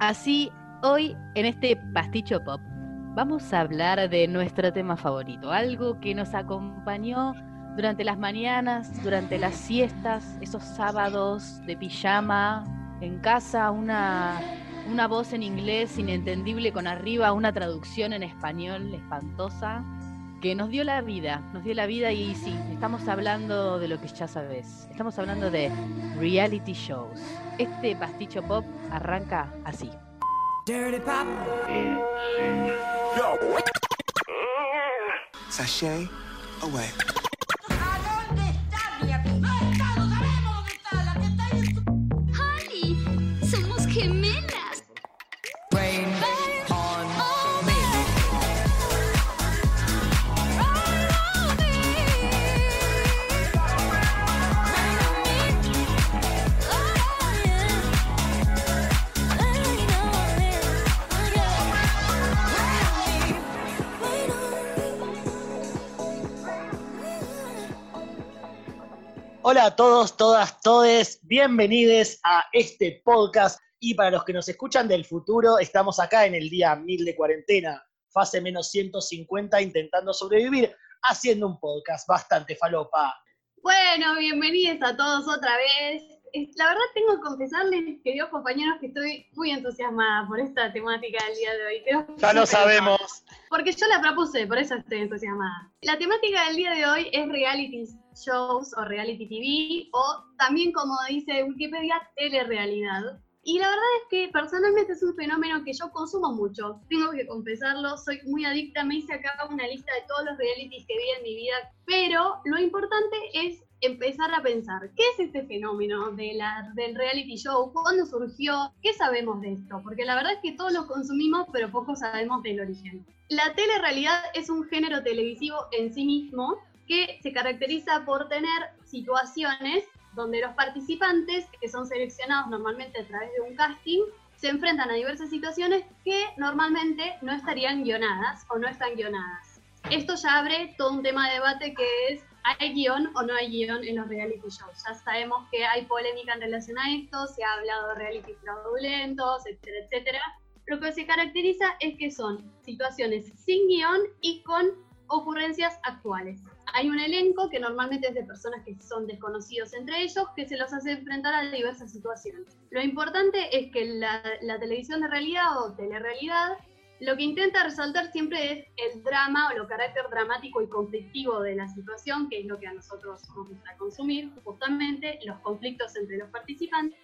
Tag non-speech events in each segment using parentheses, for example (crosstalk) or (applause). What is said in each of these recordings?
Así, hoy en este pasticho pop vamos a hablar de nuestro tema favorito, algo que nos acompañó durante las mañanas, durante las siestas, esos sábados de pijama, en casa, una, una voz en inglés inentendible con arriba una traducción en español espantosa que nos dio la vida, nos dio la vida y sí, estamos hablando de lo que ya sabes, estamos hablando de reality shows. Este pasticho pop arranca así. Dirty pop. Sashay away. Hola a todos, todas, todes, bienvenidos a este podcast. Y para los que nos escuchan del futuro, estamos acá en el día 1000 de cuarentena, fase menos 150, intentando sobrevivir, haciendo un podcast bastante falopa. Bueno, bienvenidos a todos otra vez. La verdad tengo que confesarles, queridos compañeros, que estoy muy entusiasmada por esta temática del día de hoy. Ya lo sabemos. Porque yo la propuse, por eso estoy entusiasmada. La temática del día de hoy es realities shows o reality TV o también como dice Wikipedia, telerealidad. Y la verdad es que personalmente es un fenómeno que yo consumo mucho, tengo que confesarlo, soy muy adicta, me hice acá una lista de todos los realities que vi en mi vida, pero lo importante es empezar a pensar, ¿qué es este fenómeno de la, del reality show? ¿Cuándo surgió? ¿Qué sabemos de esto? Porque la verdad es que todos lo consumimos, pero poco sabemos del origen. La telerealidad es un género televisivo en sí mismo que se caracteriza por tener situaciones donde los participantes, que son seleccionados normalmente a través de un casting, se enfrentan a diversas situaciones que normalmente no estarían guionadas o no están guionadas. Esto ya abre todo un tema de debate que es, ¿hay guion o no hay guion en los reality shows? Ya sabemos que hay polémica en relación a esto, se ha hablado de reality fraudulentos, etcétera, etcétera. Lo que se caracteriza es que son situaciones sin guion y con ocurrencias actuales hay un elenco que normalmente es de personas que son desconocidos entre ellos, que se los hace enfrentar a diversas situaciones. Lo importante es que la, televisión de realidad o telerealidad lo que intenta resaltar siempre es el drama o lo carácter dramático y conflictivo de la situación, que es lo que a nosotros nos gusta consumir, justamente los conflictos entre los participantes.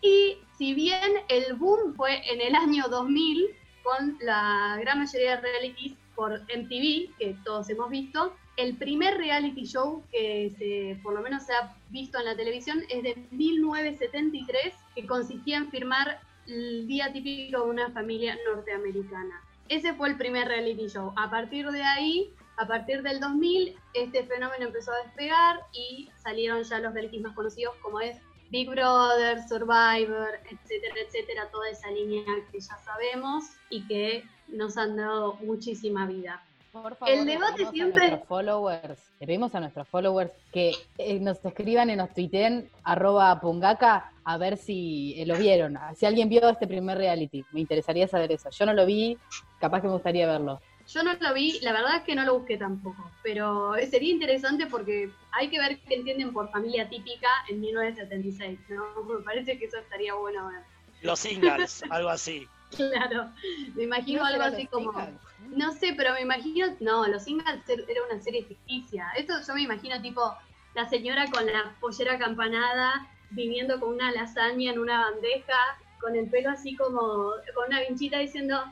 Y si bien el boom fue en el año 2000, con la gran mayoría de realities por MTV, que todos hemos visto, el primer reality show que se, por lo menos se ha visto en la televisión es de 1973, que consistía en firmar el día típico de una familia norteamericana. Ese fue el primer reality show. A partir de ahí, a partir del 2000, este fenómeno empezó a despegar y salieron ya los realities más conocidos como es Big Brother, Survivor, etcétera, etcétera, toda esa línea que ya sabemos y que nos han dado muchísima vida. Por favor, el debate siempre. A nuestros followers, le pedimos a nuestros followers que eh, nos escriban y nos tuiteen arroba pungaca a ver si eh, lo vieron. Si alguien vio este primer reality, me interesaría saber eso. Yo no lo vi, capaz que me gustaría verlo. Yo no lo vi, la verdad es que no lo busqué tampoco, pero sería interesante porque hay que ver qué entienden por familia típica en 1976, ¿no? Me parece que eso estaría bueno ver. Los singles, (laughs) algo así. Claro, me imagino algo así como... No sé, pero me imagino, no, Los Singles era una serie ficticia. Esto yo me imagino tipo la señora con la pollera acampanada, viniendo con una lasaña en una bandeja, con el pelo así como con una vinchita diciendo,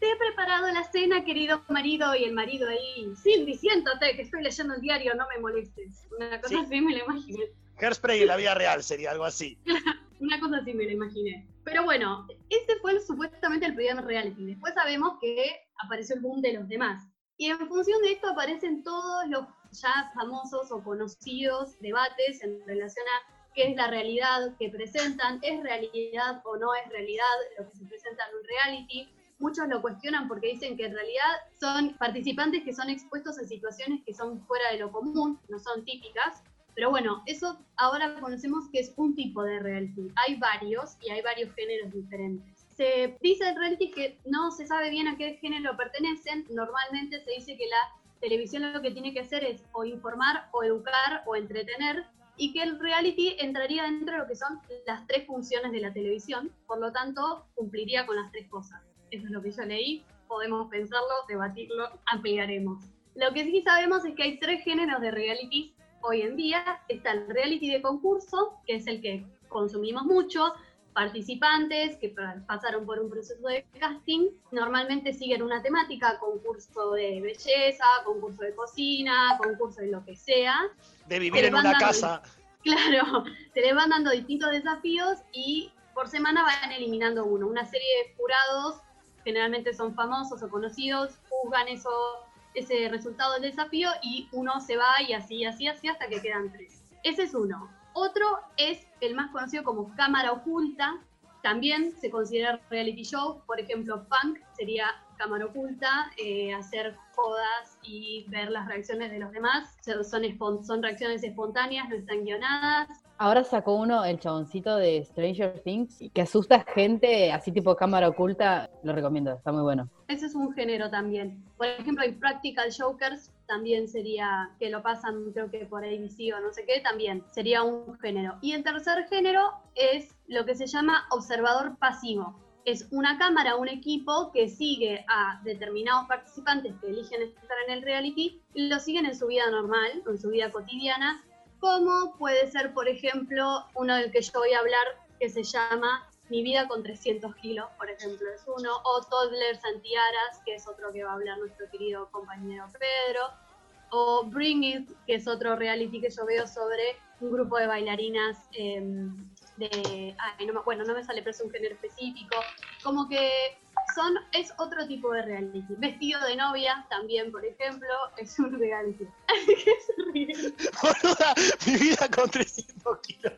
te he preparado la cena, querido marido, y el marido ahí, Cindy, siéntate, que estoy leyendo el diario, no me molestes. Una cosa así me la imaginé. Hairspray en la vida real sería algo así. (laughs) una cosa así me la imaginé. Pero bueno, ese fue supuestamente el primer reality. Después sabemos que apareció el boom de los demás. Y en función de esto aparecen todos los ya famosos o conocidos debates en relación a qué es la realidad que presentan, es realidad o no es realidad lo que se presenta en un reality. Muchos lo cuestionan porque dicen que en realidad son participantes que son expuestos a situaciones que son fuera de lo común, no son típicas, pero bueno, eso ahora conocemos que es un tipo de reality. Hay varios y hay varios géneros diferentes. se dice en reality que no se sabe bien a qué género pertenecen. Normalmente se dice que la televisión lo que tiene que hacer es o informar, o educar, o entretener, y que el reality entraría dentro de lo que son las tres funciones de la televisión, por lo tanto cumpliría con las tres cosas. Eso es lo que yo leí, podemos pensarlo, debatirlo, ampliaremos. Lo que sí sabemos es que hay tres géneros de reality hoy en día. Está el reality de concurso, que es el que consumimos mucho, participantes que pasaron por un proceso de casting, normalmente siguen una temática, concurso de belleza, concurso de cocina, concurso de lo que sea. De vivir en una casa. (laughs) Claro, se les van dando distintos desafíos y por semana van eliminando uno. Una serie de jurados, generalmente son famosos o conocidos, juzgan eso, ese resultado del desafío y uno se va y así, así, así hasta que quedan tres. Ese es uno. Otro es el más conocido como cámara oculta. También se considera reality show. Por ejemplo, Punk sería cámara oculta, eh, hacer jodas y ver las reacciones de los demás. Son, son reacciones espontáneas, no están guionadas. Ahora sacó uno, el chaboncito de Stranger Things, que asusta gente así tipo cámara oculta. Lo recomiendo, está muy bueno. Ese es un género también. Por ejemplo, hay Practical Jokers, también sería, que lo pasan creo que por ABC o no sé qué, también sería un género. Y el tercer género es lo que se llama observador pasivo. Es una cámara, un equipo que sigue a determinados participantes que eligen estar en el reality y lo siguen en su vida normal, en su vida cotidiana, como puede ser, por ejemplo, uno del que yo voy a hablar que se llama mi vida con 300 kilos, por ejemplo, es uno. O Toddler Santiaras, que es otro que va a hablar nuestro querido compañero Pedro. O Bring It, que es otro reality que yo veo sobre un grupo de bailarinas em, de... Ay, no, bueno, no me sale, pero es un género específico. Como que son, es otro tipo de reality. Vestido de novia, también, por ejemplo, es un reality. (laughs) ¿Qué se ríe? mi vida con 300 kilos.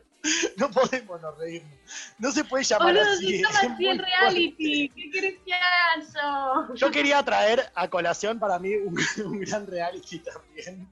No podemos no reírnos. No se puede llamar Boludo, así. Si así el reality. ¿Qué querés que haga yo? Yo quería (laughs) traer a colación para mí un, gran reality también.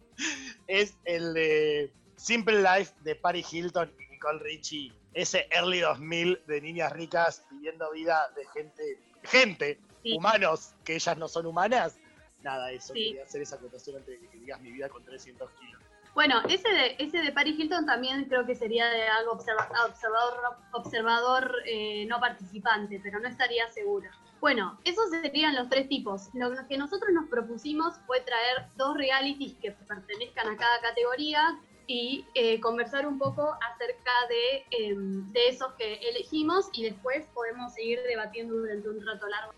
Es el de Simple Life de Paris Hilton y Nicole Richie. Ese early 2000 de niñas ricas viviendo vida de gente, gente, humanos, que ellas no son humanas. Nada, eso. Quería hacer esa acotación antes de que digas mi vida con 300 kilos. Bueno, ese de, ese de Paris Hilton también creo que sería de algo observador, observador eh, no participante, pero no estaría seguro. Bueno, esos serían los tres tipos. Lo que nosotros nos propusimos fue traer dos realities que pertenezcan a cada categoría y eh, conversar un poco acerca de, em, de esos que elegimos y después podemos seguir debatiendo durante un rato largo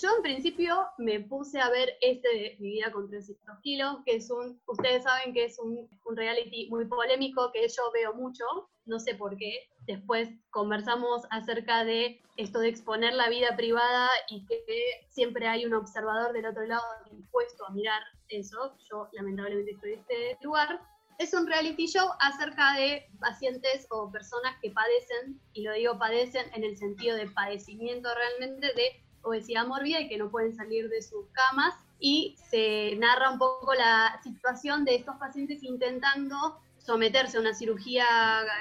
yo en principio me puse a ver este Mi vida con 300 kilos, que es un, ustedes saben que es un, un, reality muy polémico que yo veo mucho, no sé por qué. Después conversamos acerca de esto de exponer la vida privada y que siempre hay un observador del otro lado dispuesto a mirar eso. Yo lamentablemente estoy en este lugar. Es un reality show acerca de pacientes o personas que padecen, y lo digo padecen en el sentido de padecimiento realmente de obesidad mórbida y que no pueden salir de sus camas. Y se narra un poco la situación de estos pacientes intentando someterse a una cirugía,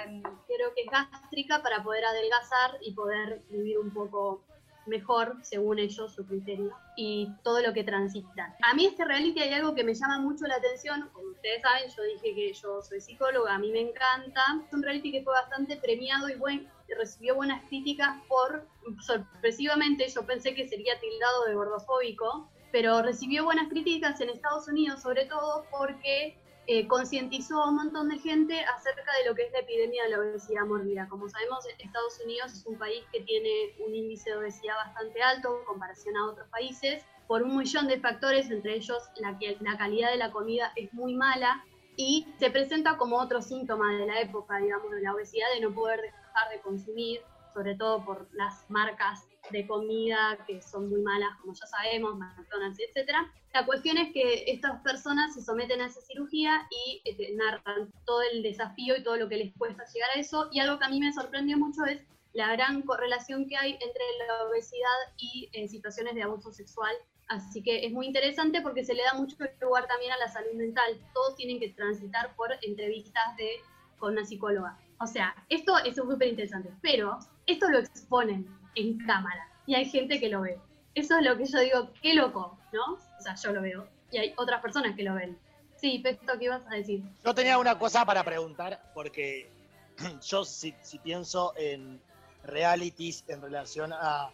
em, creo que gástrica, para poder adelgazar y poder vivir un poco mejor, según ellos, su criterio, y todo lo que transitan. A mí este reality hay algo que me llama mucho la atención, como ustedes saben, yo dije que yo soy psicóloga, a mí me encanta, es un reality que fue bastante premiado y bueno, recibió buenas críticas por, sorpresivamente, yo pensé que sería tildado de gordofóbico, pero recibió buenas críticas en Estados Unidos, sobre todo porque eh, concientizó a un montón de gente acerca de lo que es la epidemia de la obesidad mórbida. Como sabemos, Estados Unidos es un país que tiene un índice de obesidad bastante alto en comparación a otros países, por un millón de factores, entre ellos la, la calidad de la comida es muy mala y se presenta como otro síntoma de la época, digamos, de la obesidad, de no poder dejar de consumir, sobre todo por las marcas de comida que son muy malas, como ya sabemos, McDonald's, etc. La cuestión es que estas personas se someten a esa cirugía y este, narran todo el desafío y todo lo que les cuesta llegar a eso. Y algo que a mí me sorprendió mucho es la gran correlación que hay entre la obesidad y eh, situaciones de abuso sexual. Así que es muy interesante porque se le da mucho lugar también a la salud mental. Todos tienen que transitar por entrevistas de, con una psicóloga. O sea, esto es súper interesante, pero esto lo exponen en cámara. y hay gente que lo ve. Eso es lo que yo digo, qué loco, ¿no? O sea, yo lo veo y hay otras personas que lo ven. Sí, Pesto, ¿qué ibas a decir? Yo tenía una cosa para preguntar, porque (clears throat) yo si, pienso en realities en relación a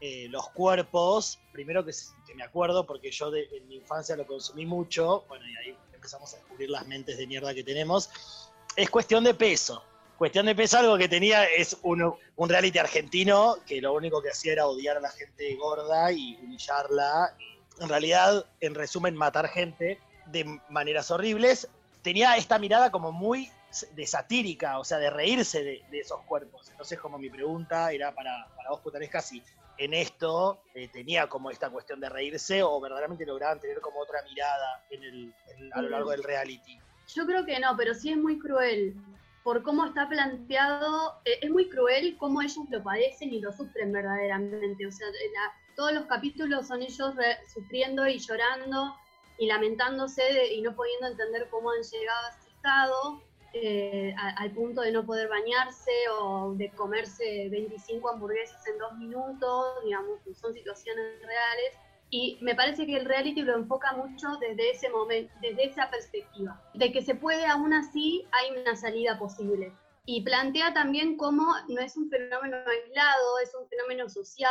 eh, los cuerpos, primero que, me acuerdo, porque yo en mi infancia lo consumí mucho, bueno, y ahí empezamos a descubrir las mentes de mierda que tenemos, es cuestión de peso. Cuestión de peso, algo que tenía es un, reality argentino que lo único que hacía era odiar a la gente gorda y humillarla. En realidad, en resumen, matar gente de maneras horribles. Tenía esta mirada como muy de satírica, o sea, de reírse de, esos cuerpos. Entonces, como mi pregunta era para, vos, Putanesca, si en esto eh, tenía como esta cuestión de reírse o verdaderamente lograban tener como otra mirada en el, a lo largo del reality. Yo creo que no, pero sí es muy cruel por cómo está planteado, eh, es muy cruel cómo ellos lo padecen y lo sufren verdaderamente. O sea, todos los capítulos son ellos sufriendo y llorando y lamentándose y no pudiendo entender cómo han llegado a ese estado, eh, al punto de no poder bañarse o de comerse 25 hamburguesas en dos minutos, digamos, son situaciones reales y me parece que el reality lo enfoca mucho desde ese momento, desde esa perspectiva, de que se puede aún así, hay una salida posible. Y plantea también cómo no es un fenómeno aislado, es un fenómeno social,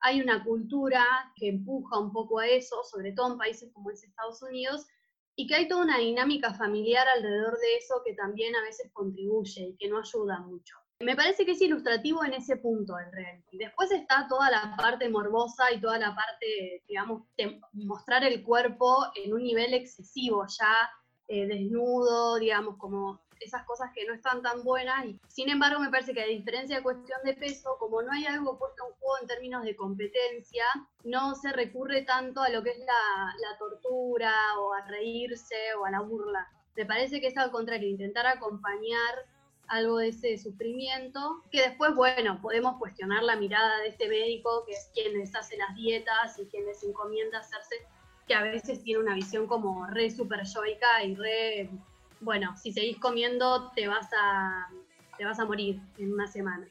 hay una cultura que empuja un poco a eso, sobre todo en países como es Estados Unidos, y que hay toda una dinámica familiar alrededor de eso que también a veces contribuye y que no ayuda mucho. Me parece que es ilustrativo en ese punto el reality. Después está toda la parte morbosa y toda la parte, digamos, de mostrar el cuerpo en un nivel excesivo, ya eh, desnudo, digamos, como esas cosas que no están tan buenas. Sin embargo, me parece que a diferencia de cuestión de peso, como no hay algo puesto en juego en términos de competencia, no se recurre tanto a lo que es la, la tortura o a reírse o a la burla. Me parece que es al contrario, intentar acompañar algo de ese sufrimiento, que después, bueno, podemos cuestionar la mirada de este médico, que es quien les hace las dietas y quien les encomienda hacerse, que a veces tiene una visión como re super yoica y re, bueno, si seguís comiendo te vas a, te vas a morir en una semana.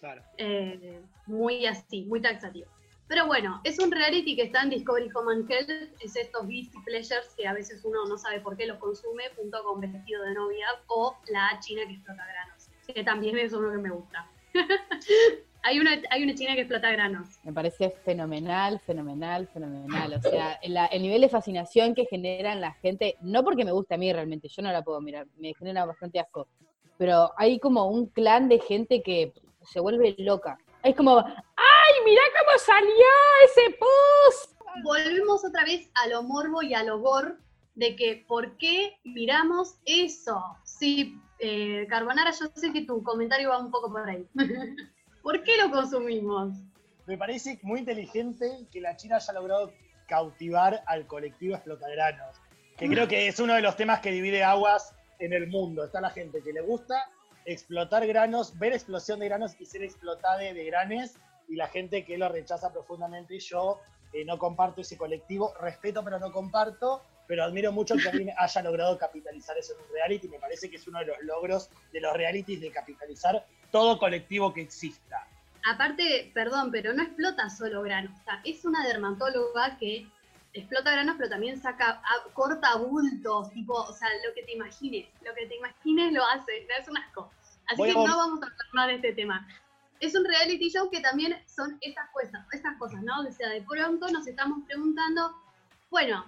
Claro. Eh, muy así, muy taxativo. Pero bueno, es un reality que está en Discovery Home and Health, es estos Beastie Pleasures que a veces uno no sabe por qué los consume, junto con Vestido de Novia o la china que explota granos, que también es uno que me gusta. (laughs) hay, una, hay una china que explota granos. Me parece fenomenal, fenomenal, fenomenal. O sea, el, nivel de fascinación que generan la gente, no porque me guste a mí realmente, yo no la puedo mirar, me genera bastante asco, pero hay como un clan de gente que se vuelve loca. Es como, ¡ay, mira cómo salió ese pus! Volvemos otra vez a lo morbo y a lo gore de que por qué miramos eso. Sí, eh, Carbonara, yo sé que tu comentario va un poco por ahí. (laughs) ¿Por qué lo consumimos? Me parece muy inteligente que la China haya logrado cautivar al colectivo explotagranos, que creo que es uno de los temas que divide aguas en el mundo. Está la gente que le gusta explotar granos, ver explosión de granos y ser explotada de granes, y la gente que lo rechaza profundamente. Yo eh, no comparto ese colectivo, respeto pero no comparto, pero admiro mucho que alguien (laughs) haya logrado capitalizar eso en un reality. Me parece que es uno de los logros de los realities de capitalizar todo colectivo que exista. Aparte, perdón, pero no explota solo granos. es una dermatóloga que explota granos, pero también saca, corta bultos, tipo, o sea, lo que te imagines, lo que te imagines lo hace, es un asco. Así que no vamos a hablar más de este tema. Es un reality show que también son estas cosas, estas cosas, ¿no? O sea, de pronto nos estamos preguntando, bueno,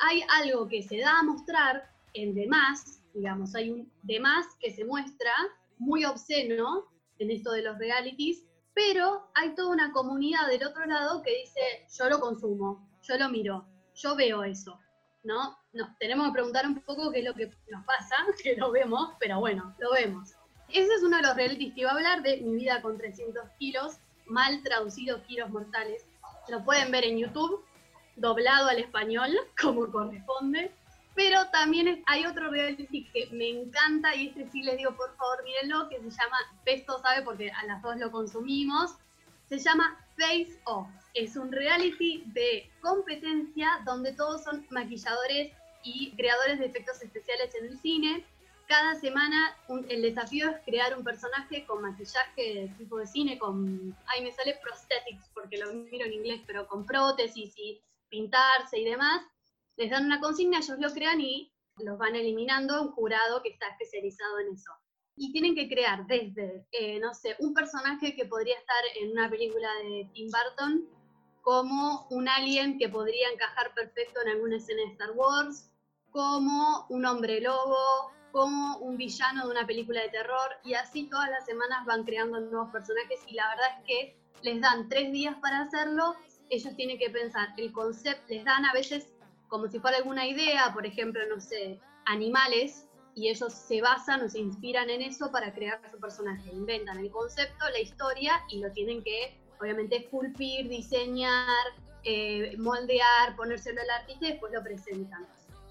hay algo que se da a mostrar en demás, digamos, hay un demás que se muestra muy obsceno en esto de los realities, pero hay toda una comunidad del otro lado que dice, yo lo consumo, yo lo miro, yo veo eso, ¿no? Nos tenemos que preguntar un poco qué es lo que nos pasa, (laughs) que lo vemos, pero bueno, lo vemos. Ese es uno de los realities que iba a hablar de Mi vida con 300 kilos, mal traducido kilos mortales. Lo pueden ver en YouTube, doblado al español, (laughs) como corresponde. Pero también hay otro reality que me encanta y este sí les digo, por favor, mírenlo, que se llama, Pesto sabe porque a las dos lo consumimos, se llama Face Off es un reality de competencia donde todos son maquilladores y creadores de efectos especiales en el cine. cada semana el desafío es crear un personaje con maquillaje tipo de cine, con, ay me sale prosthetics porque lo miro en inglés, pero con prótesis y pintarse y demás. Les dan una consigna, ellos lo crean y los van eliminando un jurado que está especializado en eso. Y tienen que crear desde, eh, no sé, un personaje que podría estar en una película de Tim Burton, como un alien que podría encajar perfecto en alguna escena de Star Wars, como un hombre lobo, como un villano de una película de terror, y así todas las semanas van creando nuevos personajes y la verdad es que les dan tres días para hacerlo, ellos tienen que pensar el concepto, les dan a veces como si fuera alguna idea, por ejemplo, no sé, animales, y ellos se basan o se inspiran en eso para crear su personaje. Inventan el concepto, la historia y lo tienen que, obviamente, esculpir, diseñar, eh, moldear, ponérselo al artista y después lo presentan.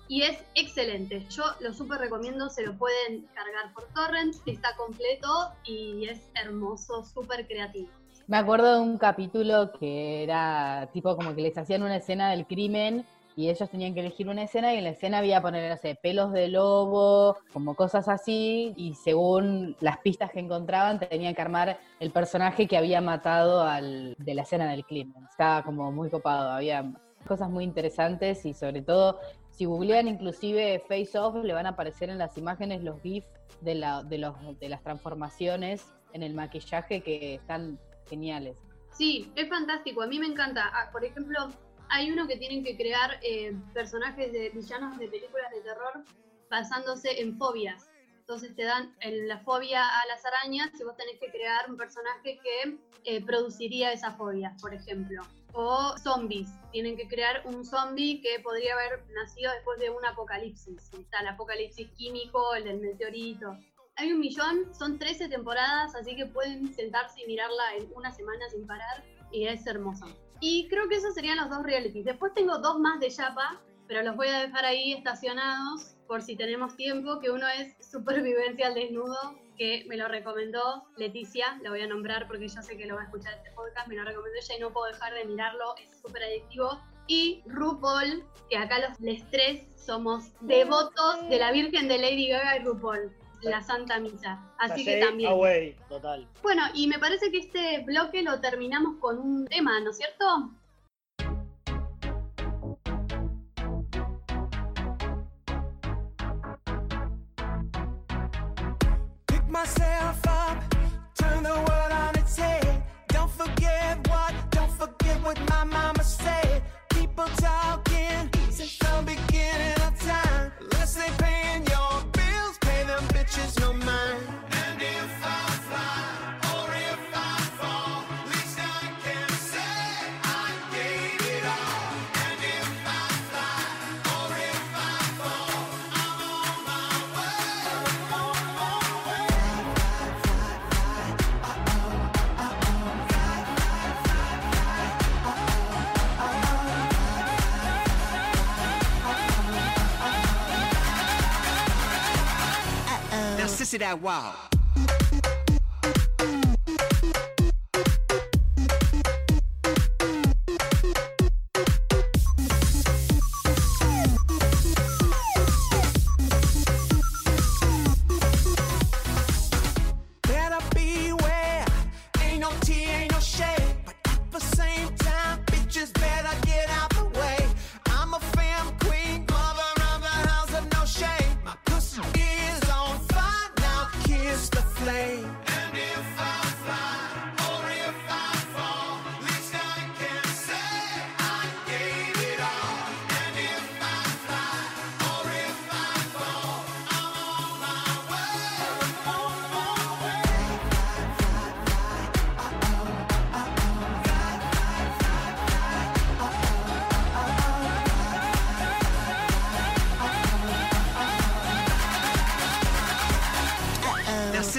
Y es excelente. Yo lo súper recomiendo, se lo pueden cargar por torrent, está completo y es hermoso, súper creativo. Me acuerdo de un capítulo que era tipo como que les hacían una escena del crimen y ellos tenían que elegir una escena y en la escena había poner, no pelos de lobo, como cosas así, y según las pistas que encontraban tenían que armar el personaje que había matado al, de la escena del crimen. Estaba como muy copado, había cosas muy interesantes y sobre todo si googlean inclusive Face Off le van a aparecer en las imágenes los GIFs de, la, de, los, de las transformaciones en el maquillaje que están geniales. Sí, es fantástico, a mí me encanta. Ah, por ejemplo, hay uno que tienen que crear eh, personajes de villanos de películas de terror basándose en fobias. Entonces te dan la fobia a las arañas y vos tenés que crear un personaje que eh, produciría esa fobia, por ejemplo. O zombies. Tienen que crear un zombie que podría haber nacido después de un apocalipsis. Está el apocalipsis químico, el del meteorito. Hay un millón, son 13 temporadas, así que pueden sentarse y mirarla en una semana sin parar y es hermosa. Y creo que esos serían los dos realities. Después tengo dos más de Yapa, pero los voy a dejar ahí estacionados por si tenemos tiempo, que uno es Supervivencia al Desnudo, que me lo recomendó Leticia, la voy a nombrar porque yo sé que lo va a escuchar este podcast, me lo recomendó ella y no puedo dejar de mirarlo, es súper adictivo. Y RuPaul, que acá los, los tres somos devotos de la Virgen de Lady Gaga y RuPaul la Santa Misa. Así que también. total. Bueno, y me parece que este bloque lo terminamos con un tema, ¿no es cierto? Pick myself up, turn the world on its head. Don't forget what, don't forget what my mama said. People talking no mind. that wow.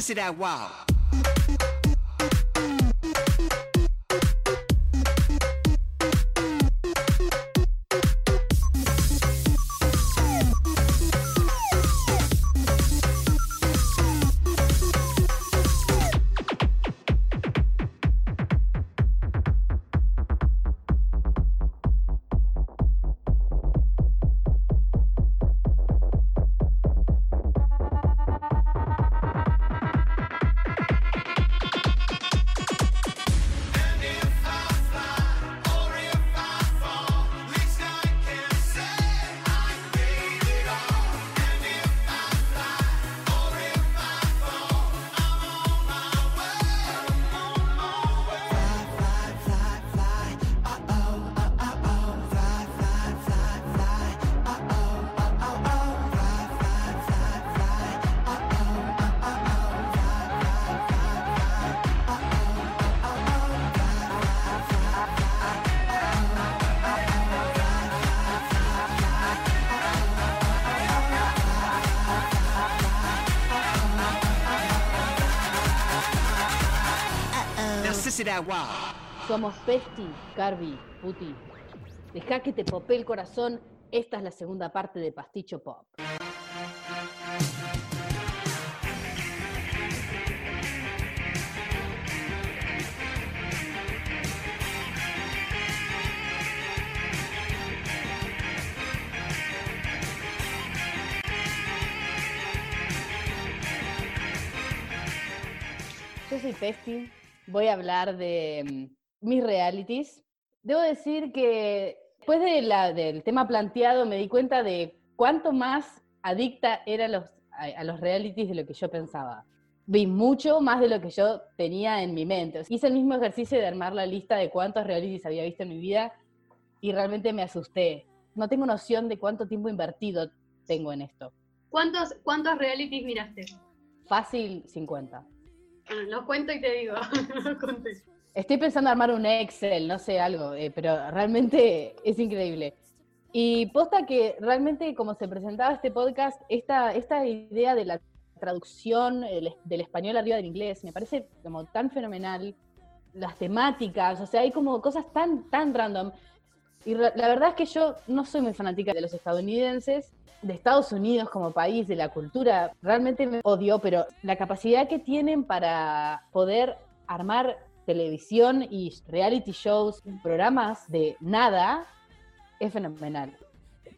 to that wow. Somos Pesti, Carby, Puti. Deja que te popee el corazón. Esta es la segunda parte de Pasticho Pop. Yo soy Pesti, voy a hablar de mm, mis realities. Debo decir que después de la- del tema planteado me di cuenta de cuánto más adicta era a los, a, a los realities de lo que yo pensaba. Vi mucho más de lo que yo tenía en mi mente. Hice el mismo ejercicio de armar la lista de cuántos realities había visto en mi vida y realmente me asusté. No tengo noción de cuánto tiempo invertido tengo en esto. ¿Cuántos, ¿Cuántos realities miraste? Fácil 50. (laughs) Los cuento y te digo. (laughs) Estoy pensando armar un Excel, no sé, algo, eh, pero realmente (laughs) es increíble. Y posta que realmente como se presentaba este podcast, esta, esta idea de la traducción el- del español arriba del inglés me parece como tan fenomenal. Las temáticas, o sea, hay como cosas tan, tan random. Y la verdad es que yo no soy muy fanática de los estadounidenses, de Estados Unidos como país, de la cultura, realmente me odio, pero la capacidad que tienen para poder armar televisión y reality shows, programas de nada, es fenomenal.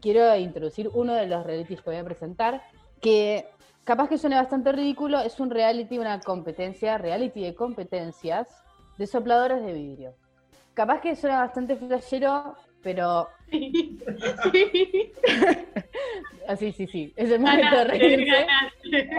Quiero introducir uno de los realities que voy a presentar, que capaz que suene bastante ridículo, es un reality, una competencia, reality de competencias de sopladores de vidrio. Capaz que suena bastante flashero, pero Sí. (laughs) así sí, sí, es el momento de Ganaste, reírse. ganaste. (laughs)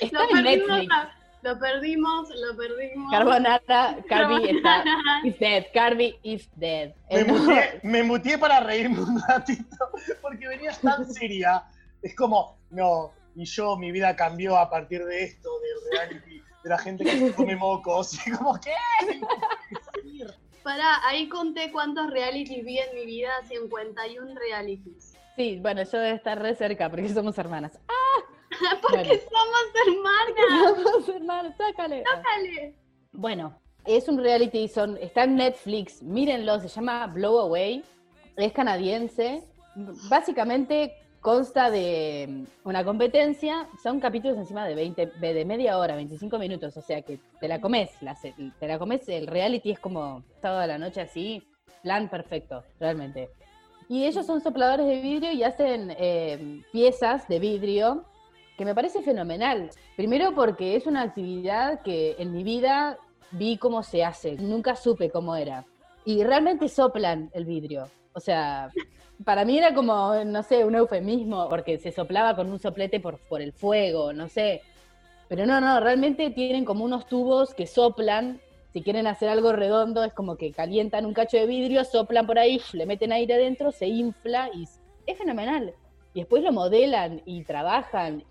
Está Lo en perdimos, Netflix. a- lo perdimos, lo perdimos. Carbonara, Carby está is dead, Carby is dead. Me no, muteé, me muteé para reírme un ratito porque venías tan seria. Es como, no, y yo, mi vida cambió a partir de esto, de reality, de la gente que se come mocos. (laughs) Y como, ¿qué? Pará, ahí conté cuántos realities vi en mi vida, 51 realities. Sí, bueno, yo debo estar re cerca porque somos hermanas. (laughs) Porque Bueno. somos hermanas. (laughs) Somos hermanas, sácale. Dale. Bueno, es un reality, son, está en Netflix, mírenlo, se llama Blow Away, es canadiense. Básicamente consta de mm, una competencia, son capítulos encima de 20, de media hora, 25 minutos, o sea que te la comes, la te la comes, el reality es como sábado de la noche así, plan perfecto, realmente. Y ellos son sopladores de vidrio y hacen eh, piezas de vidrio que me parece fenomenal. Primero porque es una actividad que en mi vida vi cómo se hace, nunca supe cómo era. Y realmente soplan el vidrio. O sea, para mí era como, no sé, un eufemismo, porque se soplaba con un soplete por, por el fuego, no sé. Pero no, no, realmente tienen como unos tubos que soplan. Si quieren hacer algo redondo, es como que calientan un cacho de vidrio, soplan por ahí, le meten aire adentro, se infla y es fenomenal. Y después lo modelan y trabajan.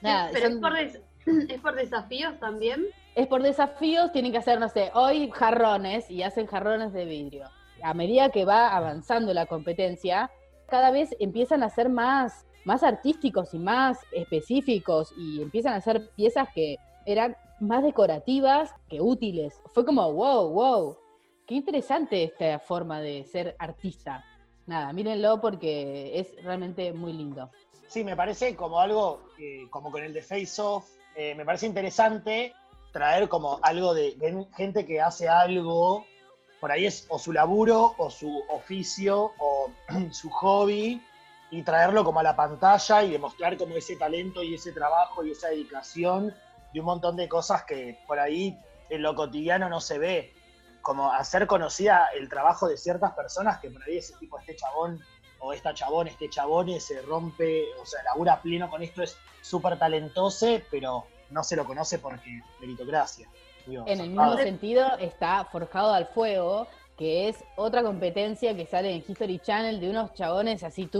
Nada, Pero es por, des- (clears throat) es por desafíos también. es por desafíos, tienen que hacer, no sé, hoy jarrones y hacen jarrones de vidrio. A medida que va avanzando la competencia, cada vez empiezan a ser más, más artísticos y más específicos y empiezan a hacer piezas que eran más decorativas que útiles. Fue como, wow, wow, qué interesante esta forma de ser artista. Nada, mírenlo porque es realmente muy lindo. Sí, me parece como algo, como con el de Face Off, eh, me parece interesante traer como algo de gente que hace algo, por ahí es o su laburo, o su oficio, o (clears throat) su hobby, y traerlo como a la pantalla y demostrar como ese talento y ese trabajo y esa dedicación de un montón de cosas que por ahí en lo cotidiano no se ve. Como hacer conocida el trabajo de ciertas personas que por ahí ese tipo, este chabón o esta chabón, este chabón se rompe, o sea, labura pleno con esto, es súper talentoso, pero no se lo conoce porque meritocracia. En el mismo sentido está Forjado al Fuego, que es otra competencia que sale en History Channel de unos chabones así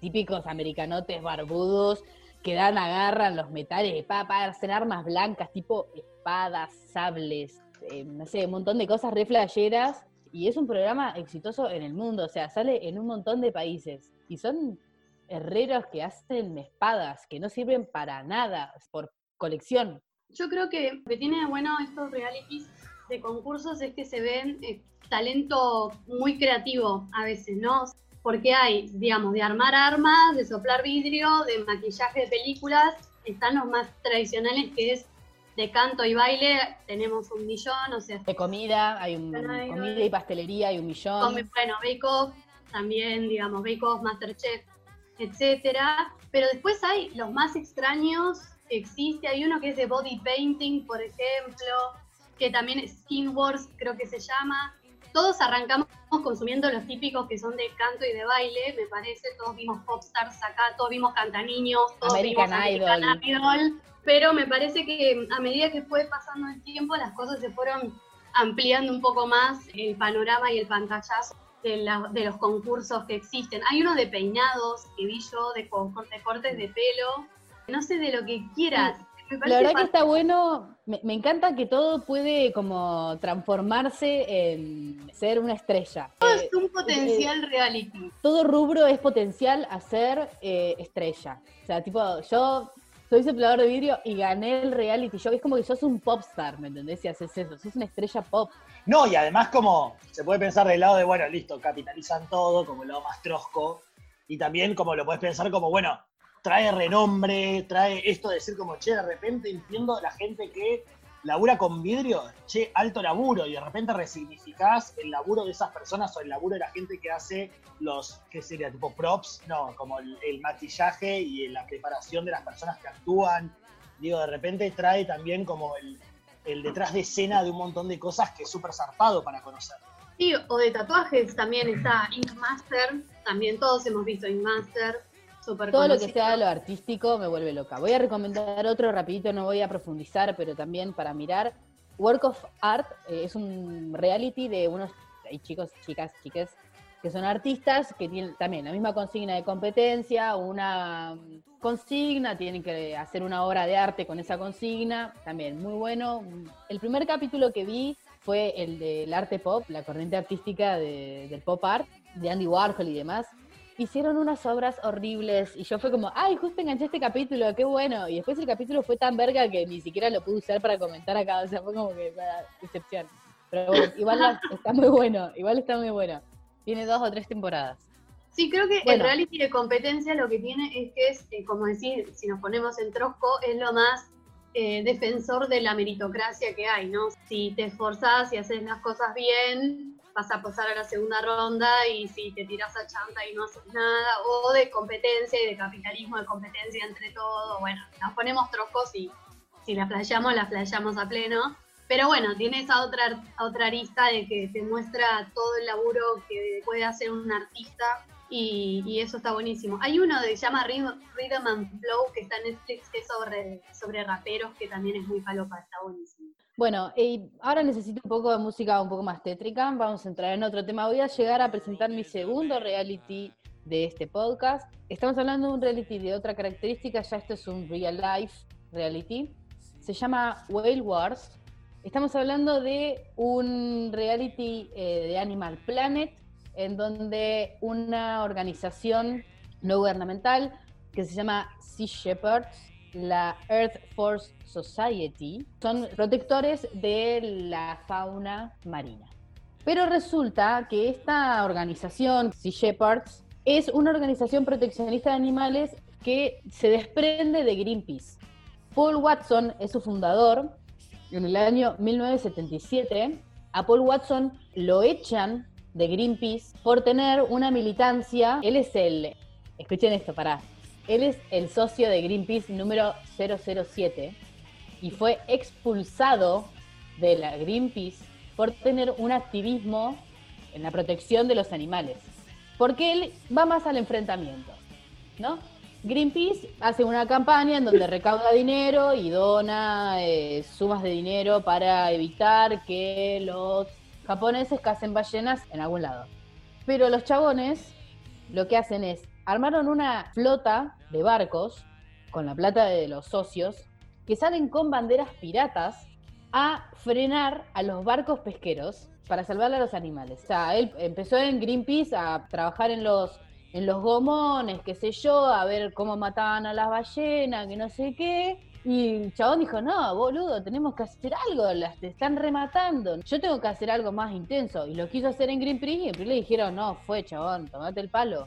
típicos americanotes barbudos que dan, agarran los metales de papa, hacen armas blancas, tipo espadas, sables, eh, no sé, un montón de cosas re flasheras. Y es un programa exitoso en el mundo, o sea, sale en un montón de países. Y son herreros que hacen espadas que no sirven para nada, por colección. Yo creo que lo que tiene bueno estos realities de concursos es que se ven eh, talento muy creativo a veces, ¿no? Porque hay, digamos, de armar armas, de soplar vidrio, de maquillaje de películas, están los más tradicionales que es de canto y baile, tenemos un millón, o sea... De comida, hay un comida y pastelería, hay un millón. bueno, Bake Off, también, digamos, Bake Off, Masterchef, etcétera. Pero después hay los más extraños que existe, hay uno que es de body painting, por ejemplo, que también es Skin Wars, creo que se llama. Todos arrancamos consumiendo los típicos que son de canto y de baile, me parece. Todos vimos Popstars acá, todos vimos Cantaniños, todos American, vimos American Idol. Pero me parece que a medida que fue pasando el tiempo, las cosas se fueron ampliando un poco más el panorama y el pantallazo de, de los concursos que existen. Hay uno de peinados que vi yo, de, de cortes de pelo. No sé de lo que quieras la verdad que está bueno, me, encanta que todo puede como transformarse en ser una estrella. Todo es un potencial reality. Todo rubro es potencial a ser eh, estrella. O sea, tipo, yo soy soplador de vidrio y gané el reality show. Es como que sos un popstar, ¿me entendés? Si haces eso, sos una estrella pop. No, y además como se puede pensar del lado de, bueno, listo, capitalizan todo, como el lado más trosco. Y también como lo puedes pensar como, bueno, trae renombre, trae esto de decir como, che, de repente entiendo la gente que labura con vidrio, che, alto laburo, y de repente resignificás el laburo de esas personas o el laburo de la gente que hace los, ¿qué sería? Tipo props, no, como el, maquillaje y la preparación de las personas que actúan. Digo, de repente trae también como el, el detrás de escena de un montón de cosas que es súper zarpado para conocer. Sí, o de tatuajes también está Ink Master, también todos hemos visto Ink Master. Todo lo que sea lo artístico me vuelve loca. Voy a recomendar otro rapidito, no voy a profundizar, pero también para mirar. Work of Art eh, es un reality de unos hay chicos, chicas, chiques que son artistas que tienen también la misma consigna de competencia, una consigna, tienen que hacer una obra de arte con esa consigna, también muy bueno. El primer capítulo que vi fue el del arte pop, la corriente artística del pop art, de Andy Warhol y demás hicieron unas obras horribles y yo fue como, ay, justo enganché este capítulo, qué bueno. Y después el capítulo fue tan verga que ni siquiera lo pude usar para comentar acá, o sea, fue como que para decepción. Pero bueno, igual (laughs) está muy bueno, igual está muy bueno. Tiene dos o tres temporadas. Sí, creo que el reality de competencia lo que tiene es que es, eh, como decir, si nos ponemos en trosco, es lo más eh, defensor de la meritocracia que hay, ¿no? Si te esforzás y haces las cosas bien, vas a pasar a la segunda ronda y si te tiras a chanta y no haces nada, o de competencia y de capitalismo de competencia entre todos, bueno, nos ponemos trocos y si la flayamos, la flayamos a pleno. Pero bueno, tiene esa otra, otra arista de que te muestra todo el laburo que puede hacer un artista y, eso está buenísimo. Hay uno que se llama Rhythm and Flow que está en Netflix que es sobre, sobre raperos que también es muy palopa, está buenísimo. Bueno, y ahora necesito un poco de música un poco más tétrica. Vamos a entrar en otro tema. Voy a llegar a presentar mi segundo reality de este podcast. Estamos hablando de un reality de otra característica, ya esto es un real life reality. Se llama Whale Wars. Estamos hablando de un reality eh, de Animal Planet, en donde una organización no gubernamental que se llama Sea Shepherds la Earth Force Society, son protectores de la fauna marina. Pero resulta que esta organización, Sea Shepherds, es una organización proteccionista de animales que se desprende de Greenpeace. Paul Watson es su fundador. En el año 1977, a Paul Watson lo echan de Greenpeace por tener una militancia. Él escuchen esto, para él es el socio de Greenpeace número 007 y fue expulsado de la Greenpeace por tener un activismo en la protección de los animales. Porque él va más al enfrentamiento, ¿no? Greenpeace hace una campaña en donde recauda dinero y dona eh, sumas de dinero para evitar que los japoneses cacen ballenas en algún lado. Pero los chabones lo que hacen es armaron una flota de barcos con la plata de los socios que salen con banderas piratas a frenar a los barcos pesqueros para salvar a los animales. O sea, él empezó en Greenpeace a trabajar en los, en los gomones, qué sé yo, a ver cómo mataban a las ballenas, que no sé qué. Y el chabón dijo, no, boludo, tenemos que hacer algo, las te están rematando. Yo tengo que hacer algo más intenso. Y lo quiso hacer en Greenpeace y en Greenpeace le dijeron, no, fue chabón, tomate el palo.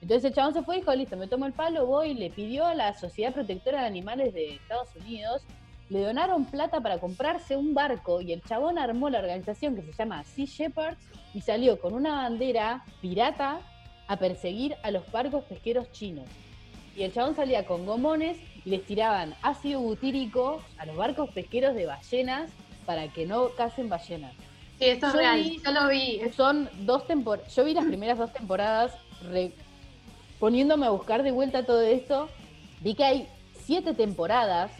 Entonces el chabón se fue y dijo, listo, me tomo el palo, voy le pidió a la Sociedad Protectora de Animales de Estados Unidos, le donaron plata para comprarse un barco y el chabón armó la organización que se llama Sea Shepherds y salió con una bandera pirata a perseguir a los barcos pesqueros chinos. Y el chabón salía con gomones y les tiraban ácido butírico a los barcos pesqueros de ballenas para que no casen ballenas. Sí, esto es Yo real, vi- yo lo vi. Son dos temporadas. Yo vi las primeras dos temporadas re- poniéndome a buscar de vuelta todo esto. Vi que hay siete temporadas.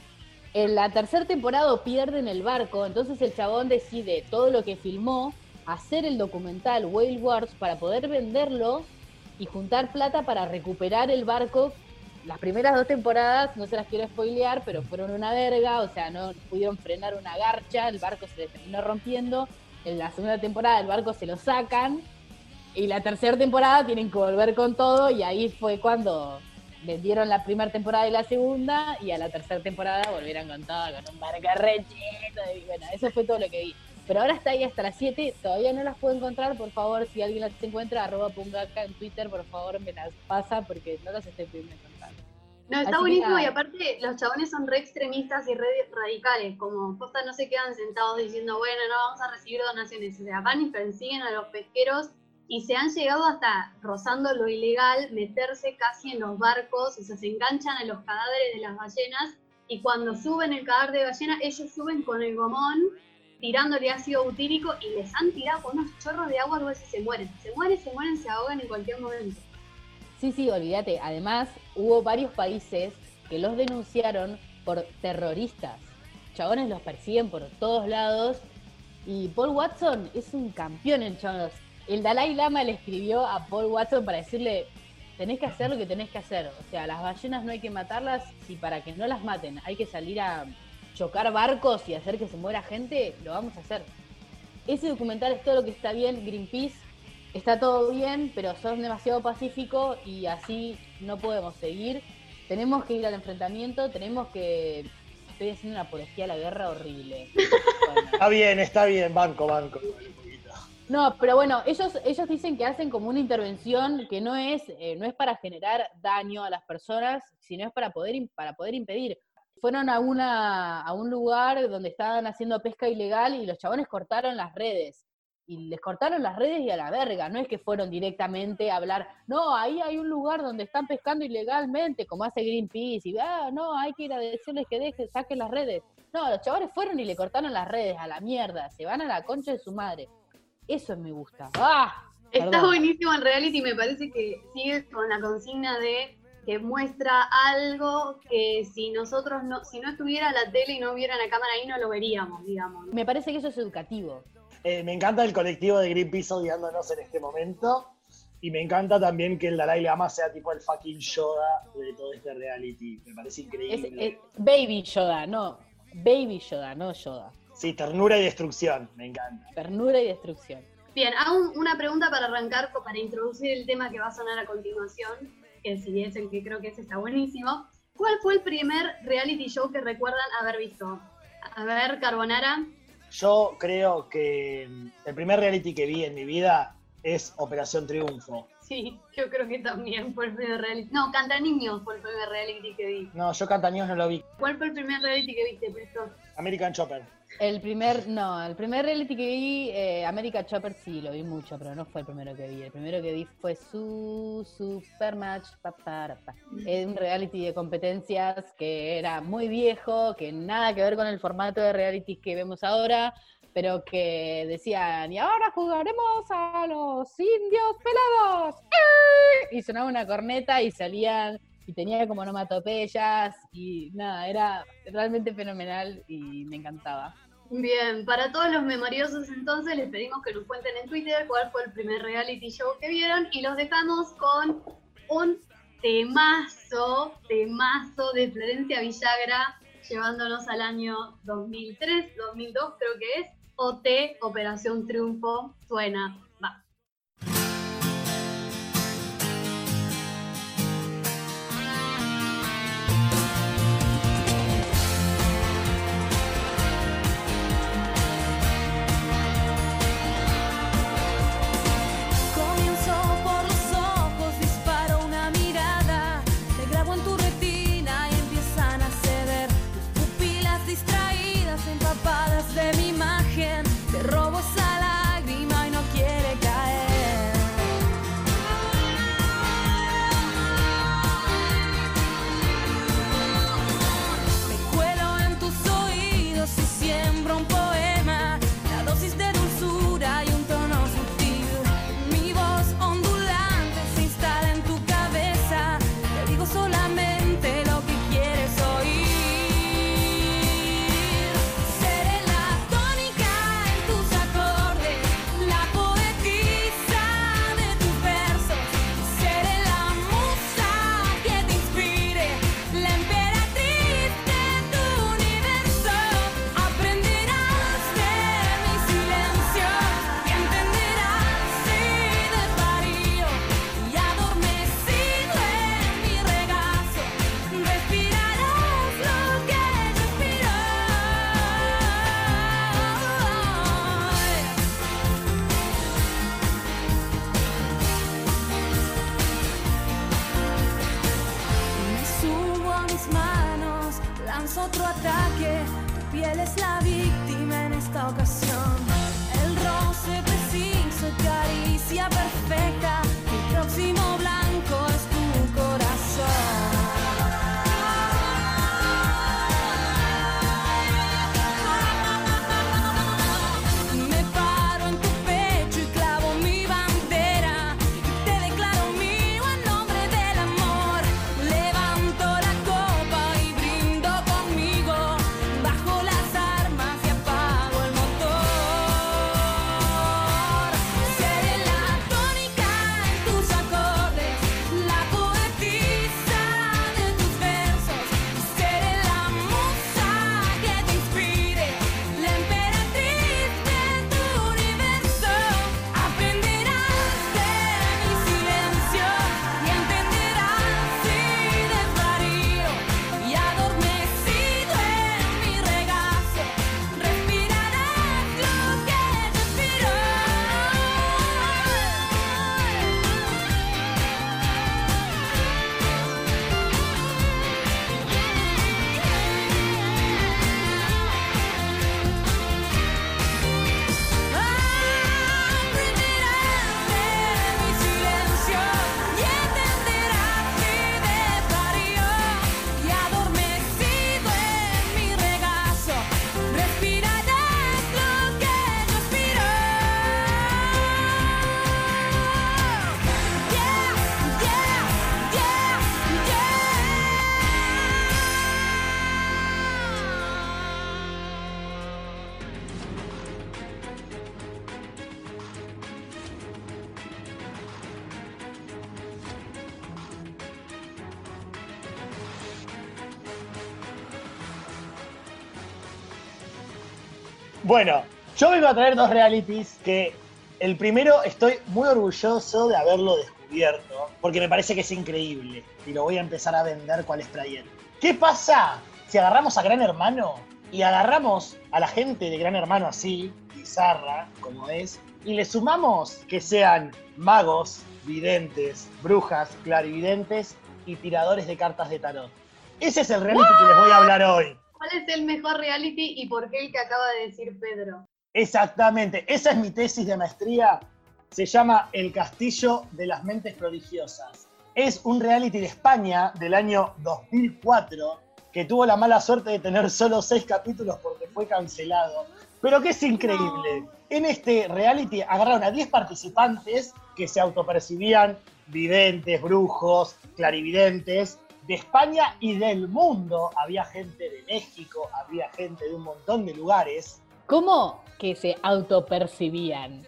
En la tercera temporada pierden el barco, entonces el chabón decide todo lo que filmó, hacer el documental Whale Wars para poder venderlo y juntar plata para recuperar el barco. Las primeras dos temporadas, no se las quiero spoilear, pero fueron una verga, o sea, no pudieron frenar una garcha, el barco se les terminó rompiendo. En la segunda temporada el barco se lo sacan y la tercera temporada tienen que volver con todo y ahí fue cuando vendieron la primera temporada y la segunda y a la tercera temporada volvieron con todo, con un barco rechito y bueno, eso fue todo lo que vi. Pero ahora está ahí hasta las 7, todavía no las puedo encontrar, por favor, si alguien las encuentra, arroba pungaca en Twitter, por favor me las pasa porque no las estoy pudiendo encontrar. No, está Así buenísimo y aparte los chabones son re extremistas y re radicales, como posta no se quedan sentados diciendo, bueno, no vamos a recibir donaciones, o sea, van y persiguen a los pesqueros y se han llegado hasta rozando lo ilegal, meterse casi en los barcos, o sea, se enganchan a los cadáveres de las ballenas y cuando suben el cadáver de ballena, ellos suben con el gomón tirándole ácido butírico y les han tirado con unos chorros de agua, luego se mueren, se mueren, se mueren, se ahogan en cualquier momento. Sí, sí, olvídate. Además, hubo varios países que los denunciaron por terroristas. Chabones los persiguen por todos lados. Y Paul Watson es un campeón en chabones. El Dalai Lama le escribió a Paul Watson para decirle, tenés que hacer lo que tenés que hacer. O sea, las ballenas no hay que matarlas y para que no las maten hay que salir a chocar barcos y hacer que se muera gente, lo vamos a hacer. Ese documental es todo lo que está bien, Greenpeace está todo bien, pero son demasiado pacíficos y así no podemos seguir. Tenemos que ir al enfrentamiento, tenemos que... Estoy haciendo una apología a la guerra horrible. (laughs) Bueno. Está bien, está bien, banco, banco. No, pero bueno, ellos, ellos dicen que hacen como una intervención que no es, eh, no es para generar daño a las personas, sino es para poder, para poder impedir. Fueron a, una, a un lugar donde estaban haciendo pesca ilegal y los chabones cortaron las redes. Y les cortaron las redes y a la verga. No es que fueron directamente a hablar, no, ahí hay un lugar donde están pescando ilegalmente, como hace Greenpeace. Y, ah, no, hay que ir a decirles que dejen, saquen las redes. No, los chabones fueron y le cortaron las redes a la mierda. Se van a la concha de su madre. Eso me gusta. ¡Ah! Está Perdón. buenísimo en reality, me parece que sigue con la consigna de que muestra algo que si nosotros no, si no estuviera la tele y no hubiera la cámara ahí no lo veríamos, digamos. Me parece que eso es educativo. Eh, me encanta el colectivo de Greenpeace odiándonos en este momento. Y me encanta también que el Dalai Lama sea tipo el fucking Yoda de todo este reality. Me parece Es, increíble. es Baby Yoda, no. Baby Yoda, no Yoda. Sí, ternura y destrucción. Me encanta. Ternura y destrucción. Bien, hago un- una pregunta para arrancar, para introducir el tema que va a sonar a continuación, que si es el que creo que ese está buenísimo. ¿Cuál fue el primer reality show que recuerdan haber visto? A ver, Carbonara. Yo creo que mm, el primer reality que vi en mi vida es Operación Triunfo. Sí, yo creo que también fue el primer reality. No, Canta Niños fue el primer reality que vi. No, yo Cantaños no lo vi. ¿Cuál fue el primer reality que viste, Presto? American Chopper. El primer, no, el primer reality que vi, eh, America Chopper, sí, lo vi mucho, pero no fue el primero que vi. El primero que vi fue su Supermatch. Pa, pa. Un reality de competencias que era muy viejo, que nada que ver con el formato de reality que vemos ahora, pero que decían, y ahora jugaremos a los indios pelados. ¡Eh! Y sonaba una corneta y salían y tenía como onomatopeyas y nada, era realmente fenomenal y me encantaba. Bien, para todos los memoriosos entonces les pedimos que nos cuenten en Twitter cuál fue el primer reality show que vieron y los dejamos con un temazo, temazo de Florencia Villagra llevándonos al año 2003, 2002 creo que es, OT, Operación Triunfo, suena, de. Otro ataque, tu piel es la víctima en esta ocasión. El roce preciso, caricia perfecta, el próximo blanco Bueno, yo vengo a traer dos realities que el primero estoy muy orgulloso de haberlo descubierto, porque me parece que es increíble y lo voy a empezar a vender cuál es trayendo. ¿Qué pasa si agarramos a Gran Hermano y agarramos a la gente de Gran Hermano así, bizarra como es, y le sumamos que sean magos, videntes, brujas, clarividentes y tiradores de cartas de tarot? Ese es el reality que les voy a hablar hoy. ¿Cuál es el mejor reality y por qué el que acaba de decir Pedro? Exactamente, esa es mi tesis de maestría. Se llama El Castillo de las Mentes Prodigiosas. Es un reality de España del año 2004 que tuvo la mala suerte de tener solo seis capítulos porque fue cancelado. Pero que es increíble. En este reality agarraron a 10 participantes que se autopercibían videntes, brujos, clarividentes, de España y del mundo. Había gente de México, había gente de un montón de lugares. ¿Cómo que se autopercibían?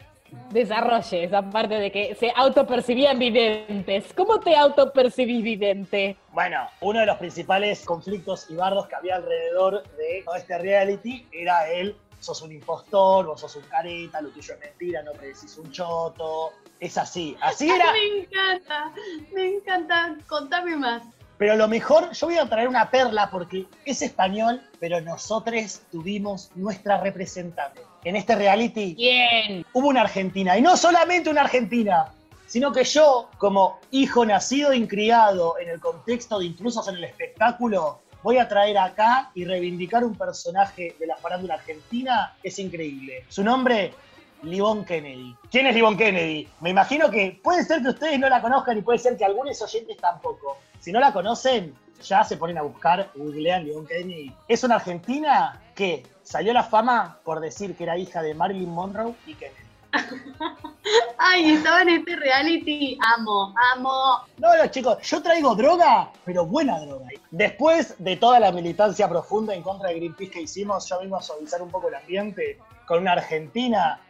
Desarrolle esa parte de que se autopercibían videntes. ¿Cómo te autopercibís vidente? Bueno, uno de los principales conflictos y bardos que había alrededor de todo este reality era el sos un impostor, vos sos un careta, lo tuyo es mentira, no predecís un choto. Es así, así (laughs) era. Me encanta, me encanta. Contame más. Pero lo mejor, yo voy a traer una perla porque es español, pero nosotros tuvimos nuestra representante. En este reality ¿Quién? hubo una argentina, y no solamente una argentina, sino que yo, como hijo nacido y criado en el contexto de intrusos en el espectáculo, voy a traer acá y reivindicar un personaje de la farándula argentina que es increíble. Su nombre, Livon Kennedy. ¿Quién es Livon Kennedy? Me imagino que puede ser que ustedes no la conozcan y puede ser que algunos oyentes tampoco. Si no la conocen, ya se ponen a buscar, googlean Livon Kennedy. Es una argentina que salió a la fama por decir que era hija de Marilyn Monroe y Kennedy. (laughs) Ay, estaba en este reality. Amo, amo. No, no, chicos, yo traigo droga, pero buena droga. Después de toda la militancia profunda en contra de Greenpeace que hicimos, yo vengo a suavizar un poco el ambiente con una argentina.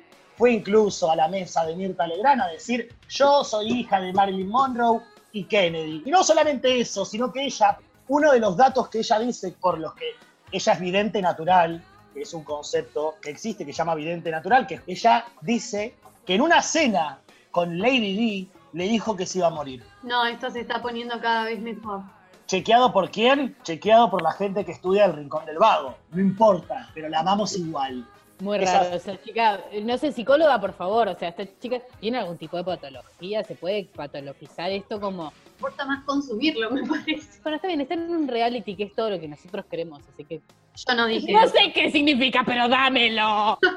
Fue incluso a la mesa de Mirta Legrand a decir, yo soy hija de Marilyn Monroe y Kennedy. Y no solamente eso, sino que ella, uno de los datos que ella dice por los que ella es vidente natural, que es un concepto que existe que se llama vidente natural, que ella dice que en una cena con Lady D le dijo que se iba a morir. No, esto se está poniendo cada vez mejor. ¿Chequeado por quién? Chequeado por la gente que estudia el Rincón del Vago. No importa, pero la amamos igual. Muy Esa- raro, esa chica, no sé, psicóloga, por favor, o sea, esta chica tiene algún tipo de patología, se puede patologizar esto como importa más consumirlo, me parece. Bueno, está bien, está en un reality que es todo lo que nosotros queremos, así que... Yo no dije. No sé qué significa, pero dámelo. (laughs)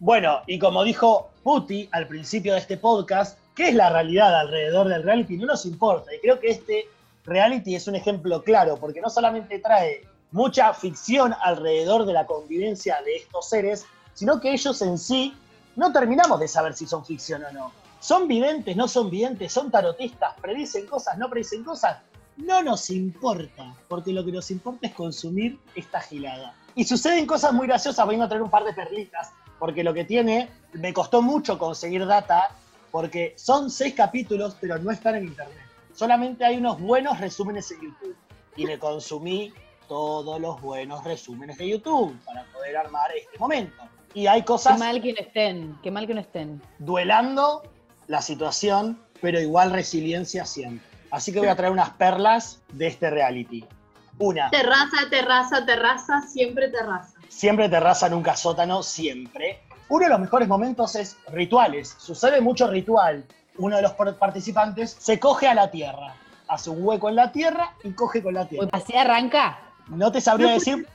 Bueno, y como dijo Puti al principio de este podcast, ¿qué es la realidad alrededor del reality? No nos importa. Y creo que este reality es un ejemplo claro, porque no solamente trae mucha ficción alrededor de la convivencia de estos seres, sino que ellos en sí no terminamos de saber si son ficción o no. ¿Son videntes, no son videntes? ¿Son tarotistas? ¿Predicen cosas, no predicen cosas? No nos importa, porque lo que nos importa es consumir esta gilada. Y suceden cosas muy graciosas, voy a traer un par de perlitas, porque lo que tiene, me costó mucho conseguir data, porque son seis capítulos, pero no están en internet. Solamente hay unos buenos resúmenes en YouTube. Y me consumí todos los buenos resúmenes de YouTube para poder armar este momento. Y hay Qué cosas mal que no estén, qué mal que no estén. duelando la situación, pero igual resiliencia siempre. Así que voy a traer unas perlas de este reality. Una, Terraza, terraza, terraza, siempre terraza. siempre terraza, nunca sótano, siempre. Uno de los mejores momentos es rituales. Sucede mucho ritual. Uno de los par- participantes se coge a la tierra. Hace un hueco en la tierra y coge con la tierra. Así arranca. No te sabría decir,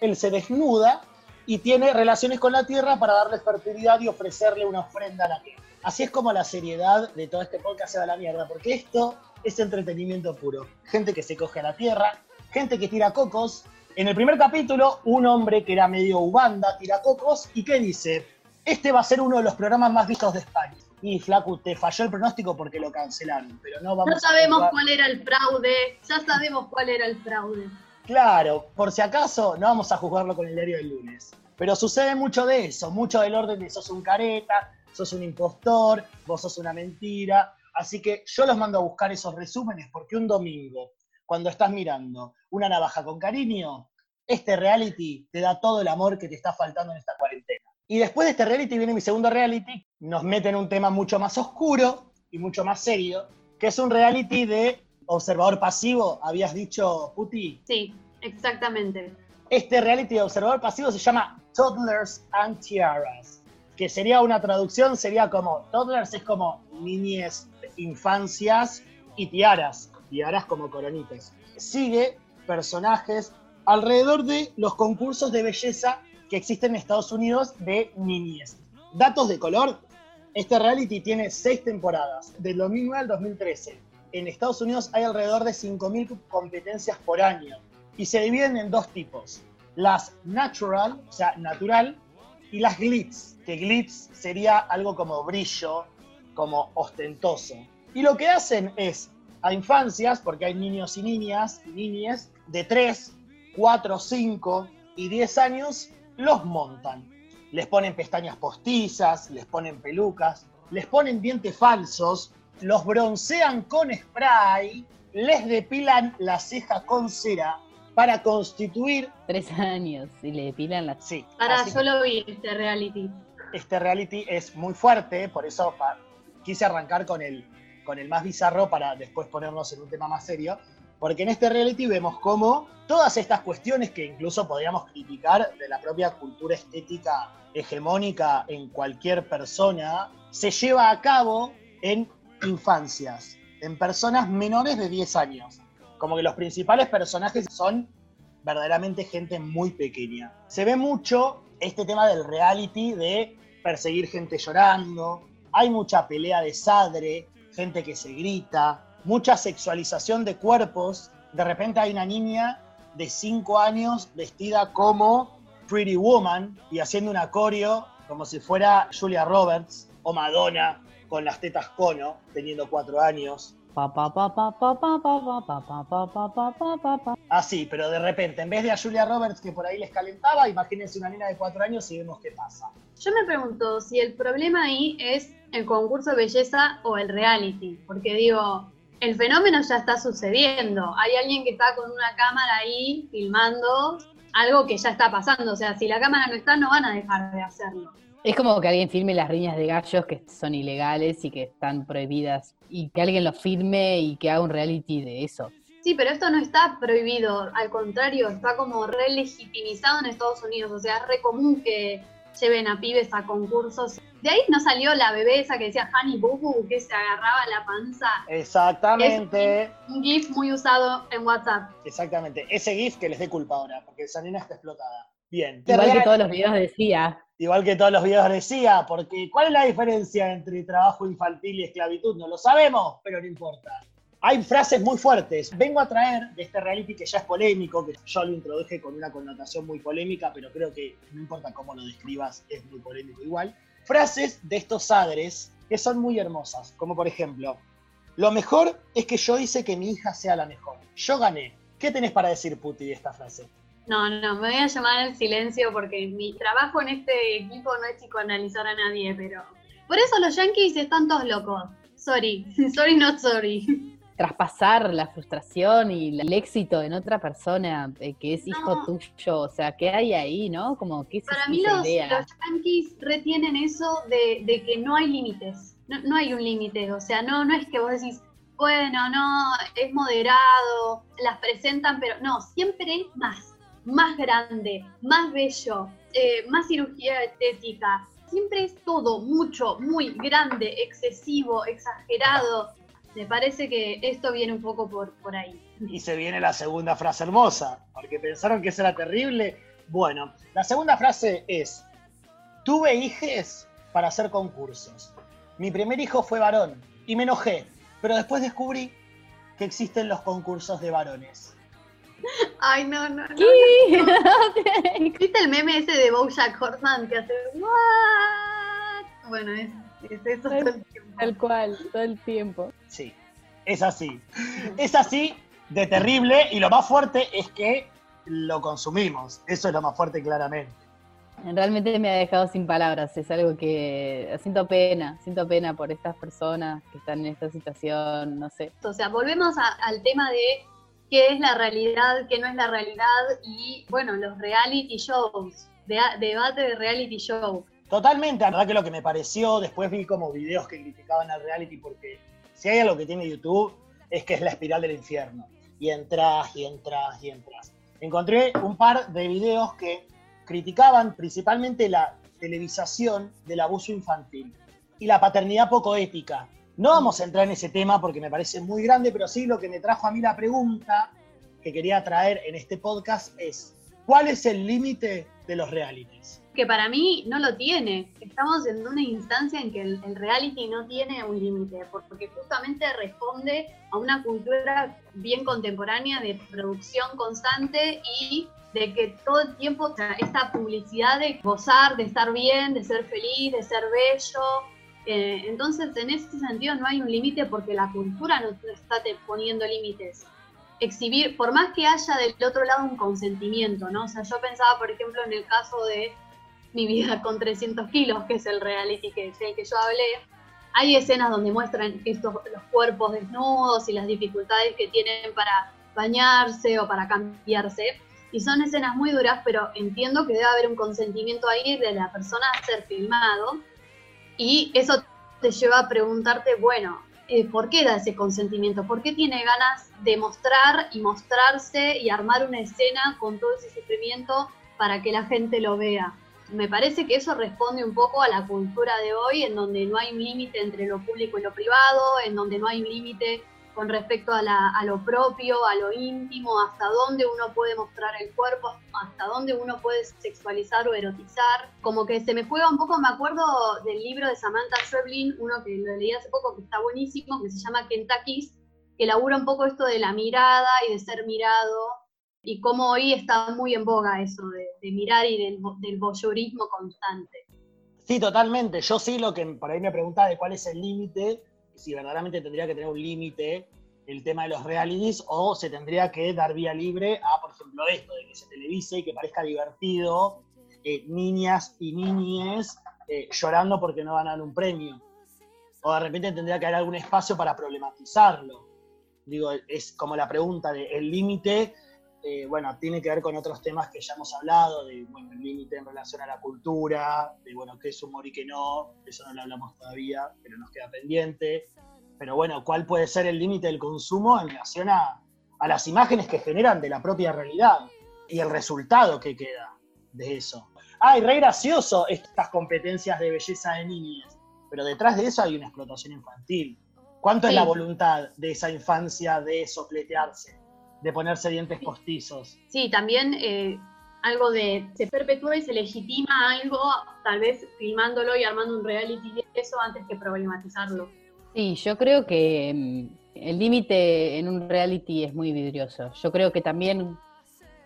él se desnuda y tiene relaciones con la tierra para darle fertilidad y ofrecerle una ofrenda a la tierra. Así es como la seriedad de todo este podcast se va a la mierda, porque esto es entretenimiento puro. Gente que se coge a la tierra, gente que tira cocos. En el primer capítulo, un hombre que era medio ubanda tira cocos y ¿qué dice? Este va a ser uno de los programas más vistos de España. Y Flaco, te falló el pronóstico porque lo cancelaron, pero no vamos No a sabemos juzgar- cuál era el fraude, ya sabemos cuál era el fraude. Claro, por si acaso, no vamos a juzgarlo con el diario del lunes. Pero sucede mucho de eso, mucho del orden de sos un careta, sos un impostor, vos sos una mentira. Así que yo los mando a buscar esos resúmenes porque un domingo, cuando estás mirando una navaja con cariño, este reality te da todo el amor que te está faltando en esta cuarentena. Y después de este reality viene mi segundo reality, nos mete en un tema mucho más oscuro y mucho más serio, que es un reality de observador pasivo, habías dicho, Puti. Sí, exactamente. Este reality de observador pasivo se llama Toddlers and Tiaras, que sería una traducción, sería como, toddlers es como niñez, infancias y tiaras, tiaras como coronitas. Sigue personajes alrededor de los concursos de belleza que existen en Estados Unidos de niñez. Datos de color, este reality tiene seis temporadas, del 2009 al 2013. En Estados Unidos hay alrededor de 5.000 competencias por año y se dividen en dos tipos. Las natural, o sea, natural, y las glitz, que glitz sería algo como brillo, como ostentoso. Y lo que hacen es a infancias, porque hay niños y niñas, y niñas, de 3, 4, 5 y 10 años, los montan. Les ponen pestañas postizas, les ponen pelucas, les ponen dientes falsos, los broncean con spray, les depilan la ceja con cera para constituir, Tres años y le depilan las... sí, Ahora así yo lo vi, este reality. este reality es muy fuerte, por eso quise arrancar con el, con el más bizarro para después ponernos en un tema más serio, porque en este reality vemos cómo todas estas cuestiones que incluso podríamos criticar de la propia cultura estética hegemónica en cualquier persona, se lleva a cabo en infancias, en personas menores de 10 años. Como que los principales personajes son verdaderamente gente muy pequeña. Se ve mucho este tema del reality de perseguir gente llorando, hay mucha pelea de sadre, gente que se grita, mucha sexualización de cuerpos. De repente hay una niña de 5 años vestida como Pretty Woman y haciendo una coreo como si fuera Julia Roberts o Madonna con las tetas cono, teniendo cuatro años. Así, pero de repente, en vez de a Julia Roberts que por ahí les calentaba, imagínense una nena de cuatro años y vemos qué pasa. Yo me pregunto si el problema ahí es el concurso de belleza o el reality, porque digo, el fenómeno ya está sucediendo. Hay alguien que está con una cámara ahí filmando algo que ya está pasando. O sea, si la cámara no está, no van a dejar de hacerlo. Es como que alguien firme las riñas de gallos que son ilegales y que están prohibidas y que alguien lo firme y que haga un reality de eso. Sí, pero esto no está prohibido, al contrario, está como re legitimizado en Estados Unidos. O sea, es re común que lleven a pibes a concursos De ahí no salió la bebé esa que decía Honey Boo Boo, que se agarraba la panza. Exactamente, Un GIF muy usado en WhatsApp. exactamente. Ese GIF que les dé culpa ahora, porque esa nena está explotada. Bien. Igual que todos los videos decía. Igual que todos los videos decía, porque ¿cuál es la diferencia entre trabajo infantil y esclavitud? No lo sabemos, pero no importa. Hay frases muy fuertes. Vengo a traer de este reality que ya es polémico, que yo lo introduje con una connotación muy polémica, pero creo que no importa cómo lo describas, es muy polémico igual. Frases de estos padres que son muy hermosas, como por ejemplo, lo mejor es que yo hice que mi hija sea la mejor. Yo gané. ¿Qué tenés para decir, Puti, de esta frase? No, no, me voy a llamar al silencio porque mi trabajo en este equipo no es psicoanalizar a nadie, pero... Por eso los yankees están todos locos. Sorry, (laughs) sorry, not sorry. Traspasar la frustración y el éxito en otra persona eh, que es hijo No. tuyo. O sea, ¿qué hay ahí, no? Como, ¿qué Para mí los, idea? los yankees retienen eso de, de que no hay límites. No, no hay un límite, o sea, no, no es que vos decís, bueno, no, es moderado, las presentan, pero no, siempre más, más grande, más bello, eh, más cirugía estética. Siempre es todo mucho, muy grande, excesivo, exagerado. Me parece que esto viene un poco por, por ahí. Y se viene la segunda frase hermosa, porque pensaron que eso era terrible. Bueno, la segunda frase es, tuve hijes para hacer concursos. Mi primer hijo fue varón y me enojé, pero después descubrí que existen los concursos de varones. Ay, no, no, no. ¿Qué? (laughs) ¿Viste el meme ese de Bojack Horseman que hace what? Bueno, es, es eso todo el tiempo. Tal cual, todo el tiempo. Sí, es así. Es así de terrible y lo más fuerte es que lo consumimos. Eso es lo más fuerte claramente. Realmente me ha dejado sin palabras, es algo que siento pena, siento pena por estas personas que están en esta situación, no sé. O sea, volvemos a- al tema de qué es la realidad, qué no es la realidad y, bueno, los reality shows, de- debate de reality show. Totalmente, la verdad que lo que me pareció, después vi como videos que criticaban al reality porque si hay algo que tiene YouTube es que es la espiral del infierno. Y entras, y entras, y entras. Encontré un par de videos que criticaban principalmente la televisación del abuso infantil y la paternidad poco ética. No vamos a entrar en ese tema porque me parece muy grande, pero sí lo que me trajo a mí la pregunta que quería traer en este podcast es, ¿cuál es el límite de los realities? Que para mí no lo tiene. Estamos en una instancia en que el, reality no tiene un límite, porque justamente responde a una cultura bien contemporánea de producción constante y de que todo el tiempo esta publicidad de gozar, de estar bien, de ser feliz, de ser bello. Entonces, en ese sentido no hay un límite porque la cultura no está poniendo límites. Exhibir, por más que haya del otro lado un consentimiento, ¿no? O sea, yo pensaba, por ejemplo, en el caso de Mi vida con 300 kilos, que es el reality que, del que yo hablé, hay escenas donde muestran estos, los cuerpos desnudos y las dificultades que tienen para bañarse o para cambiarse. Y son escenas muy duras, pero entiendo que debe haber un consentimiento ahí de la persona a ser filmado. Y eso te lleva a preguntarte, bueno, eh, ¿por qué da ese consentimiento? ¿Por qué tiene ganas de mostrar y mostrarse y armar una escena con todo ese sufrimiento para que la gente lo vea? Me parece que eso responde un poco a la cultura de hoy, en donde no hay un límite entre lo público y lo privado, en donde no hay un límite con respecto a, lo propio, a lo íntimo, hasta dónde uno puede mostrar el cuerpo, hasta dónde uno puede sexualizar o erotizar. Como que se me juega un poco, me acuerdo del libro de Samantha Schweblin, uno que lo leí hace poco, que está buenísimo, que se llama Kentucky's, que labura un poco esto de la mirada y de ser mirado, y cómo hoy está muy en boga eso de, de mirar y del, del voyeurismo constante. Sí, totalmente. Yo sí lo que por ahí me preguntaba de cuál es el límite, si verdaderamente tendría que tener un límite el tema de los realities o se tendría que dar vía libre a, por ejemplo, esto, de que se televise y que parezca divertido, eh, niñas y niñes eh, llorando porque no ganan un premio. O de repente tendría que haber algún espacio para problematizarlo. Digo, es como la pregunta del el límite, eh, bueno, tiene que ver con otros temas que ya hemos hablado, de, bueno, el límite en relación a la cultura, de, bueno, qué es humor y qué no, eso no lo hablamos todavía, pero nos queda pendiente. Pero bueno, ¿cuál puede ser el límite del consumo en relación a, a las imágenes que generan de la propia realidad y el resultado que queda de eso? ay, re gracioso estas competencias de belleza de niñas, pero detrás de eso hay una explotación infantil. ¿Cuánto es la voluntad de esa infancia de sopletearse, de ponerse dientes postizos? Sí, también eh, algo de se perpetúa y se legitima algo, tal vez filmándolo y armando un reality de eso antes que problematizarlo. Sí, yo creo que mm, el límite en un reality es muy vidrioso. Yo creo que también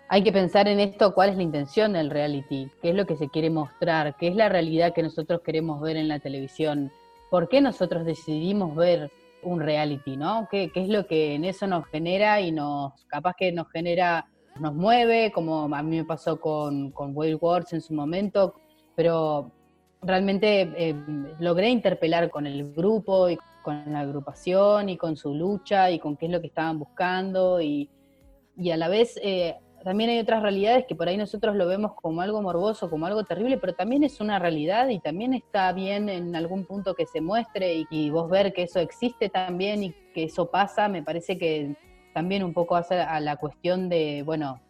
hay que pensar en esto, cuál es la intención del reality, qué es lo que se quiere mostrar, qué es la realidad que nosotros queremos ver en la televisión, por qué nosotros decidimos ver un reality, ¿no? ¿Qué, qué es lo que en eso nos genera y nos, capaz que nos genera, nos mueve, como a mí me pasó con, con Wild Wars en su momento, pero realmente eh, logré interpelar con el grupo y con la agrupación y con su lucha y con qué es lo que estaban buscando y, y a la vez eh, también hay otras realidades que por ahí nosotros lo vemos como algo morboso, como algo terrible, pero también es una realidad y también está bien en algún punto que se muestre y, vos ver que eso existe también y que eso pasa, me parece que también un poco hace a la cuestión de, bueno,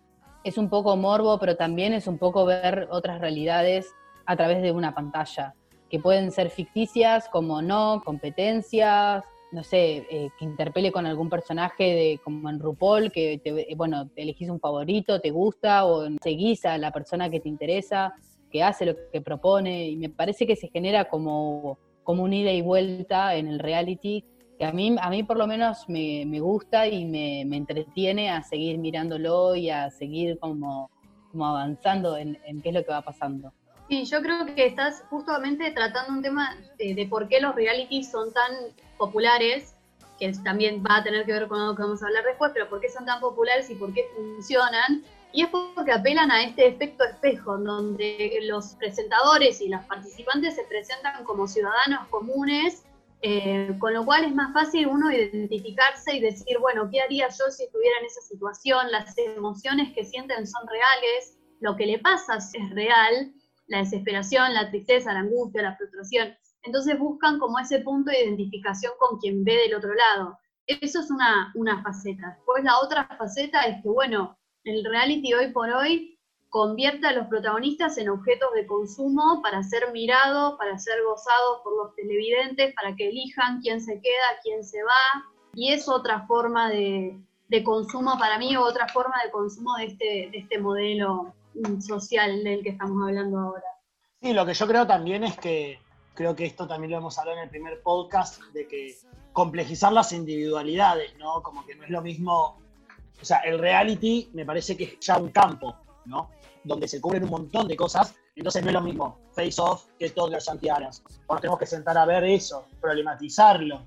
es un poco morbo, pero también es un poco ver otras realidades a través de una pantalla, que pueden ser ficticias, como no, competencias, no sé, eh, que interpele con algún personaje de como en RuPaul, que te, eh, bueno, te elegís un favorito, te gusta, o seguís a la persona que te interesa, que hace lo que propone, y me parece que se genera como, como un ida y vuelta en el reality, que a mí, a mí por lo menos me, me gusta y me, me entretiene a seguir mirándolo y a seguir como, como avanzando en, qué es lo que va pasando. Sí, yo creo que estás justamente tratando un tema de, de por qué los realities son tan populares, que también va a tener que ver con algo que vamos a hablar después, pero por qué son tan populares y por qué funcionan. Y es porque apelan a este efecto espejo, donde los presentadores y los participantes se presentan como ciudadanos comunes, eh, con lo cual es más fácil uno identificarse y decir, bueno, ¿qué haría yo si estuviera en esa situación? Las emociones que sienten son reales, lo que le pasa es real, la desesperación, la tristeza, la angustia, la frustración. Entonces buscan como ese punto de identificación con quien ve del otro lado. Eso es una, una faceta. Después la otra faceta es que, bueno, el reality hoy por hoy convierte a los protagonistas en objetos de consumo para ser mirados, para ser gozados por los televidentes, para que elijan quién se queda, quién se va. Y es otra forma de, de consumo para mí, otra forma de consumo de este, de este modelo social del que estamos hablando ahora. Sí, lo que yo creo también es que, creo que esto también lo hemos hablado en el primer podcast, de que complejizar las individualidades, ¿no? Como que no es lo mismo, o sea, el reality me parece que es ya un campo, ¿no? Donde se cubren un montón de cosas, entonces no es lo mismo Face Off que Toddlers Antiaras. Ahora tenemos que sentar a ver eso, problematizarlo,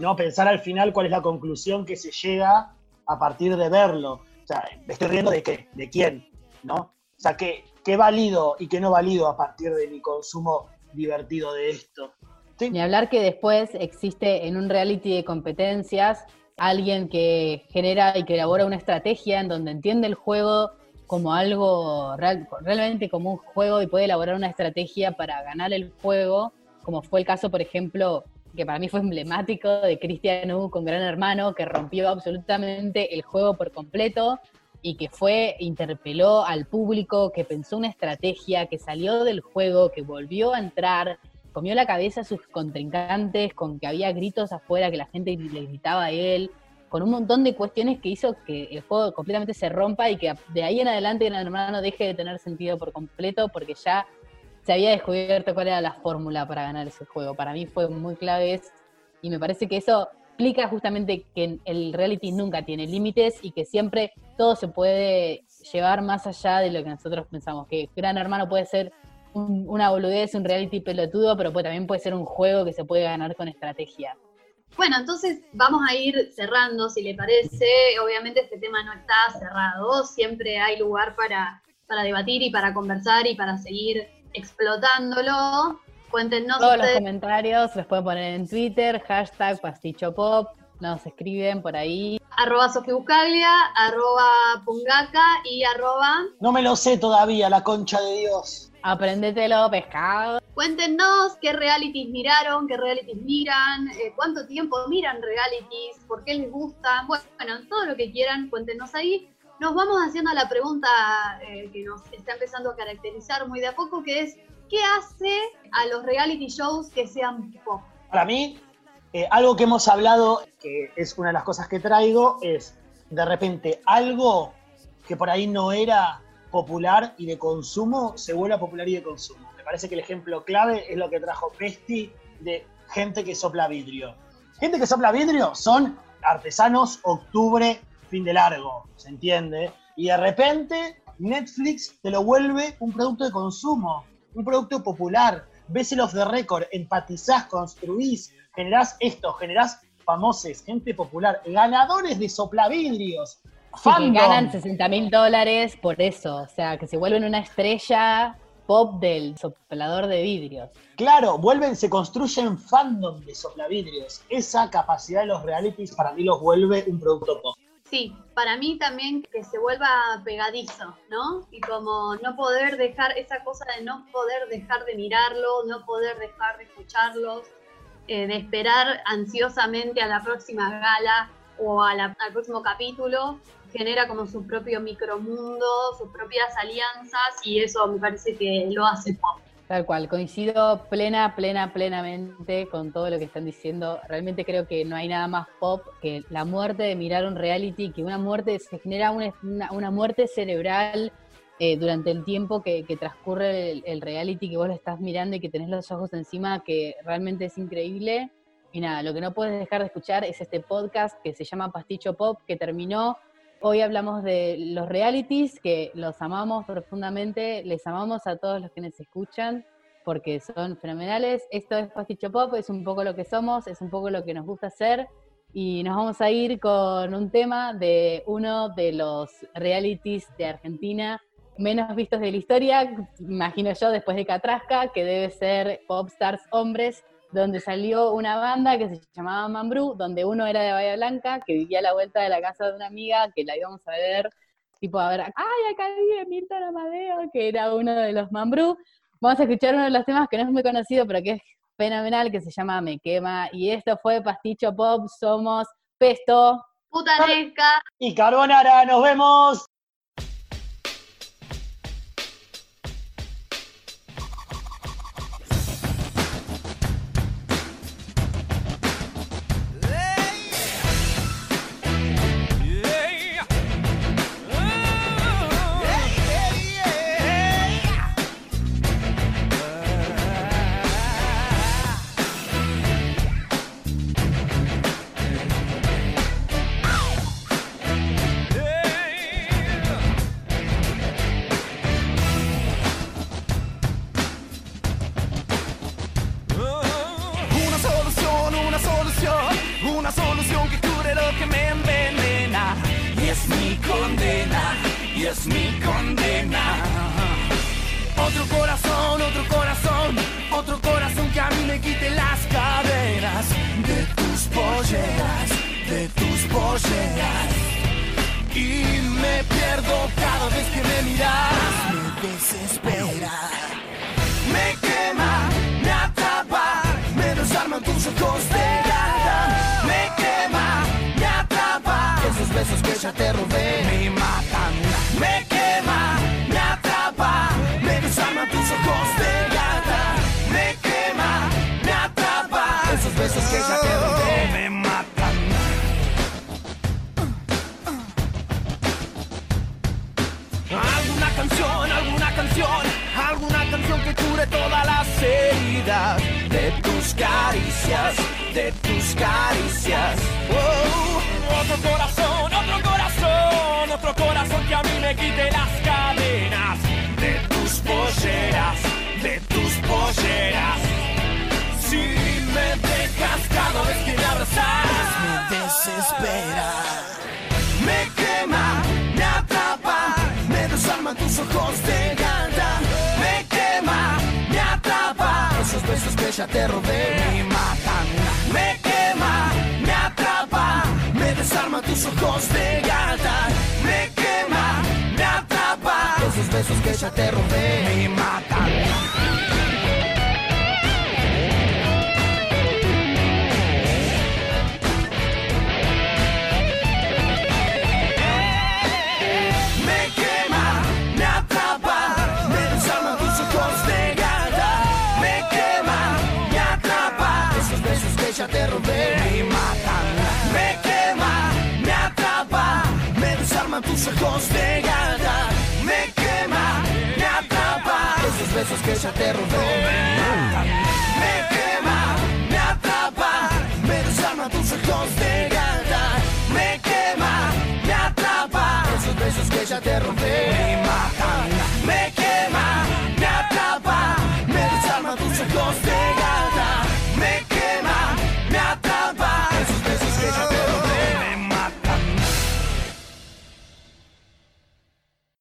¿no? Pensar al final cuál es la conclusión que se llega a partir de verlo. O sea, me estoy riendo de qué, de quién, ¿no? O sea, ¿qué, qué válido y qué no válido a partir de mi consumo divertido de esto? Ni hablar que después existe en un reality de competencias alguien que genera y que elabora una estrategia en donde entiende el juego como algo real- realmente como un juego y puede elaborar una estrategia para ganar el juego, como fue el caso, por ejemplo, que para mí fue emblemático de Cristian U con Gran Hermano, que rompió absolutamente el juego por completo y que fue, interpeló al público, que pensó una estrategia, que salió del juego, que volvió a entrar, comió la cabeza a sus contrincantes con que había gritos afuera, que la gente le gritaba a él, con un montón de cuestiones que hizo que el juego completamente se rompa y que de ahí en adelante Gran Hermano deje de tener sentido por completo porque ya se había descubierto cuál era la fórmula para ganar ese juego. Para mí fue muy clave y me parece que eso explica justamente que el reality nunca tiene límites y que siempre todo se puede llevar más allá de lo que nosotros pensamos, que Gran Hermano puede ser un- una boludez, un reality pelotudo, pero puede- también puede ser un juego que se puede ganar con estrategia. Bueno, entonces vamos a ir cerrando, si le parece. Obviamente este tema no está cerrado, siempre hay lugar para, para debatir y para conversar y para seguir explotándolo. Cuéntenos Todos los comentarios los pueden poner en Twitter, hashtag pastichopop, nos escriben por ahí. arroba Sofía Buscaglia, arroba Pungaca y arroba... No me lo sé todavía, la concha de Dios. Aprendetelo, pescado. Cuéntenos qué realities miraron, qué realities miran, eh, cuánto tiempo miran realities, por qué les gustan. Bueno, todo lo que quieran, cuéntenos ahí. nos vamos haciendo la pregunta eh, que nos está empezando a caracterizar muy de a poco, que es, ¿qué hace a los reality shows que sean pop? Para mí, eh, algo que hemos hablado, que es una de las cosas que traigo, es de repente algo que por ahí no era popular y de consumo, se vuelve popular y de consumo. Me parece que el ejemplo clave es lo que trajo Pesti de gente que sopla vidrio. Gente que sopla vidrio son artesanos octubre, fin de largo, ¿se entiende? Y de repente Netflix te lo vuelve un producto de consumo, un producto popular. Ves el off the record, empatizás, construís, generás esto, generás famosos, gente popular, ganadores de soplavidrios. Sí, que ganan 60 mil dólares por eso, o sea, que se vuelven una estrella pop del soplador de vidrios. Claro, vuelven, se construyen fandom de soplavidrios. Esa capacidad de los realities para mí los vuelve un producto pop. Sí, para mí también que se vuelva pegadizo, ¿no? Y como no poder dejar, esa cosa de no poder dejar de mirarlo, no poder dejar de escucharlos, eh, de esperar ansiosamente a la próxima gala o al próximo capítulo, genera como su propio micromundo, sus propias alianzas y eso me parece que lo hace pop. Tal cual, coincido plena, plena, plenamente con todo lo que están diciendo. Realmente creo que no hay nada más pop que la muerte de mirar un reality, que una muerte se genera una, una- muerte cerebral eh, durante el tiempo que, que transcurre el, el reality, que vos lo estás mirando y que tenés los ojos encima, que realmente es increíble. Y nada, lo que no puedes dejar de escuchar es este podcast que se llama Pasticho Pop, que terminó Hoy hablamos de los realities, que los amamos profundamente, les amamos a todos los que nos escuchan, porque son fenomenales. Esto es Pasticho Pop, es un poco lo que somos, es un poco lo que nos gusta hacer. Y nos vamos a ir con un tema de uno de los realities de Argentina menos vistos de la historia, imagino yo, después de Catrasca, que debe ser Popstars Hombres, donde salió una banda que se llamaba Mambrú, donde uno era de Bahía Blanca, que vivía a la vuelta de la casa de una amiga, que la íbamos a ver, tipo a ver, ay, acá vive Milton Amadeo, que era uno de los Mambrú. Vamos a escuchar uno de los temas que no es muy conocido, pero que es fenomenal, que se llama Me Quema. Y esto fue Pasticho Pop, somos Pesto. Putanesca, Y Carbonara, nos vemos. Tus ojos de gata. Me quema, me atrapa, esos besos que ya te robé me matan. Alguna canción, alguna canción, alguna canción que cure todas las heridas de tus caricias, de tus caricias. Oh, otro corazón, otro corazón, otro corazón que a mí me quite las cadenas polleras, de tus polleras. Si me dejas cada vez que me abrazas, me desespera. Me quema, me atrapa, me desarman tus ojos de gata. Me quema, me atrapa, esos besos que ya te robé me matan. Me quema, me atrapa, me desarman tus ojos de gata. Me quema, atrapa, esos besos que ya te me matan. Ya te robé.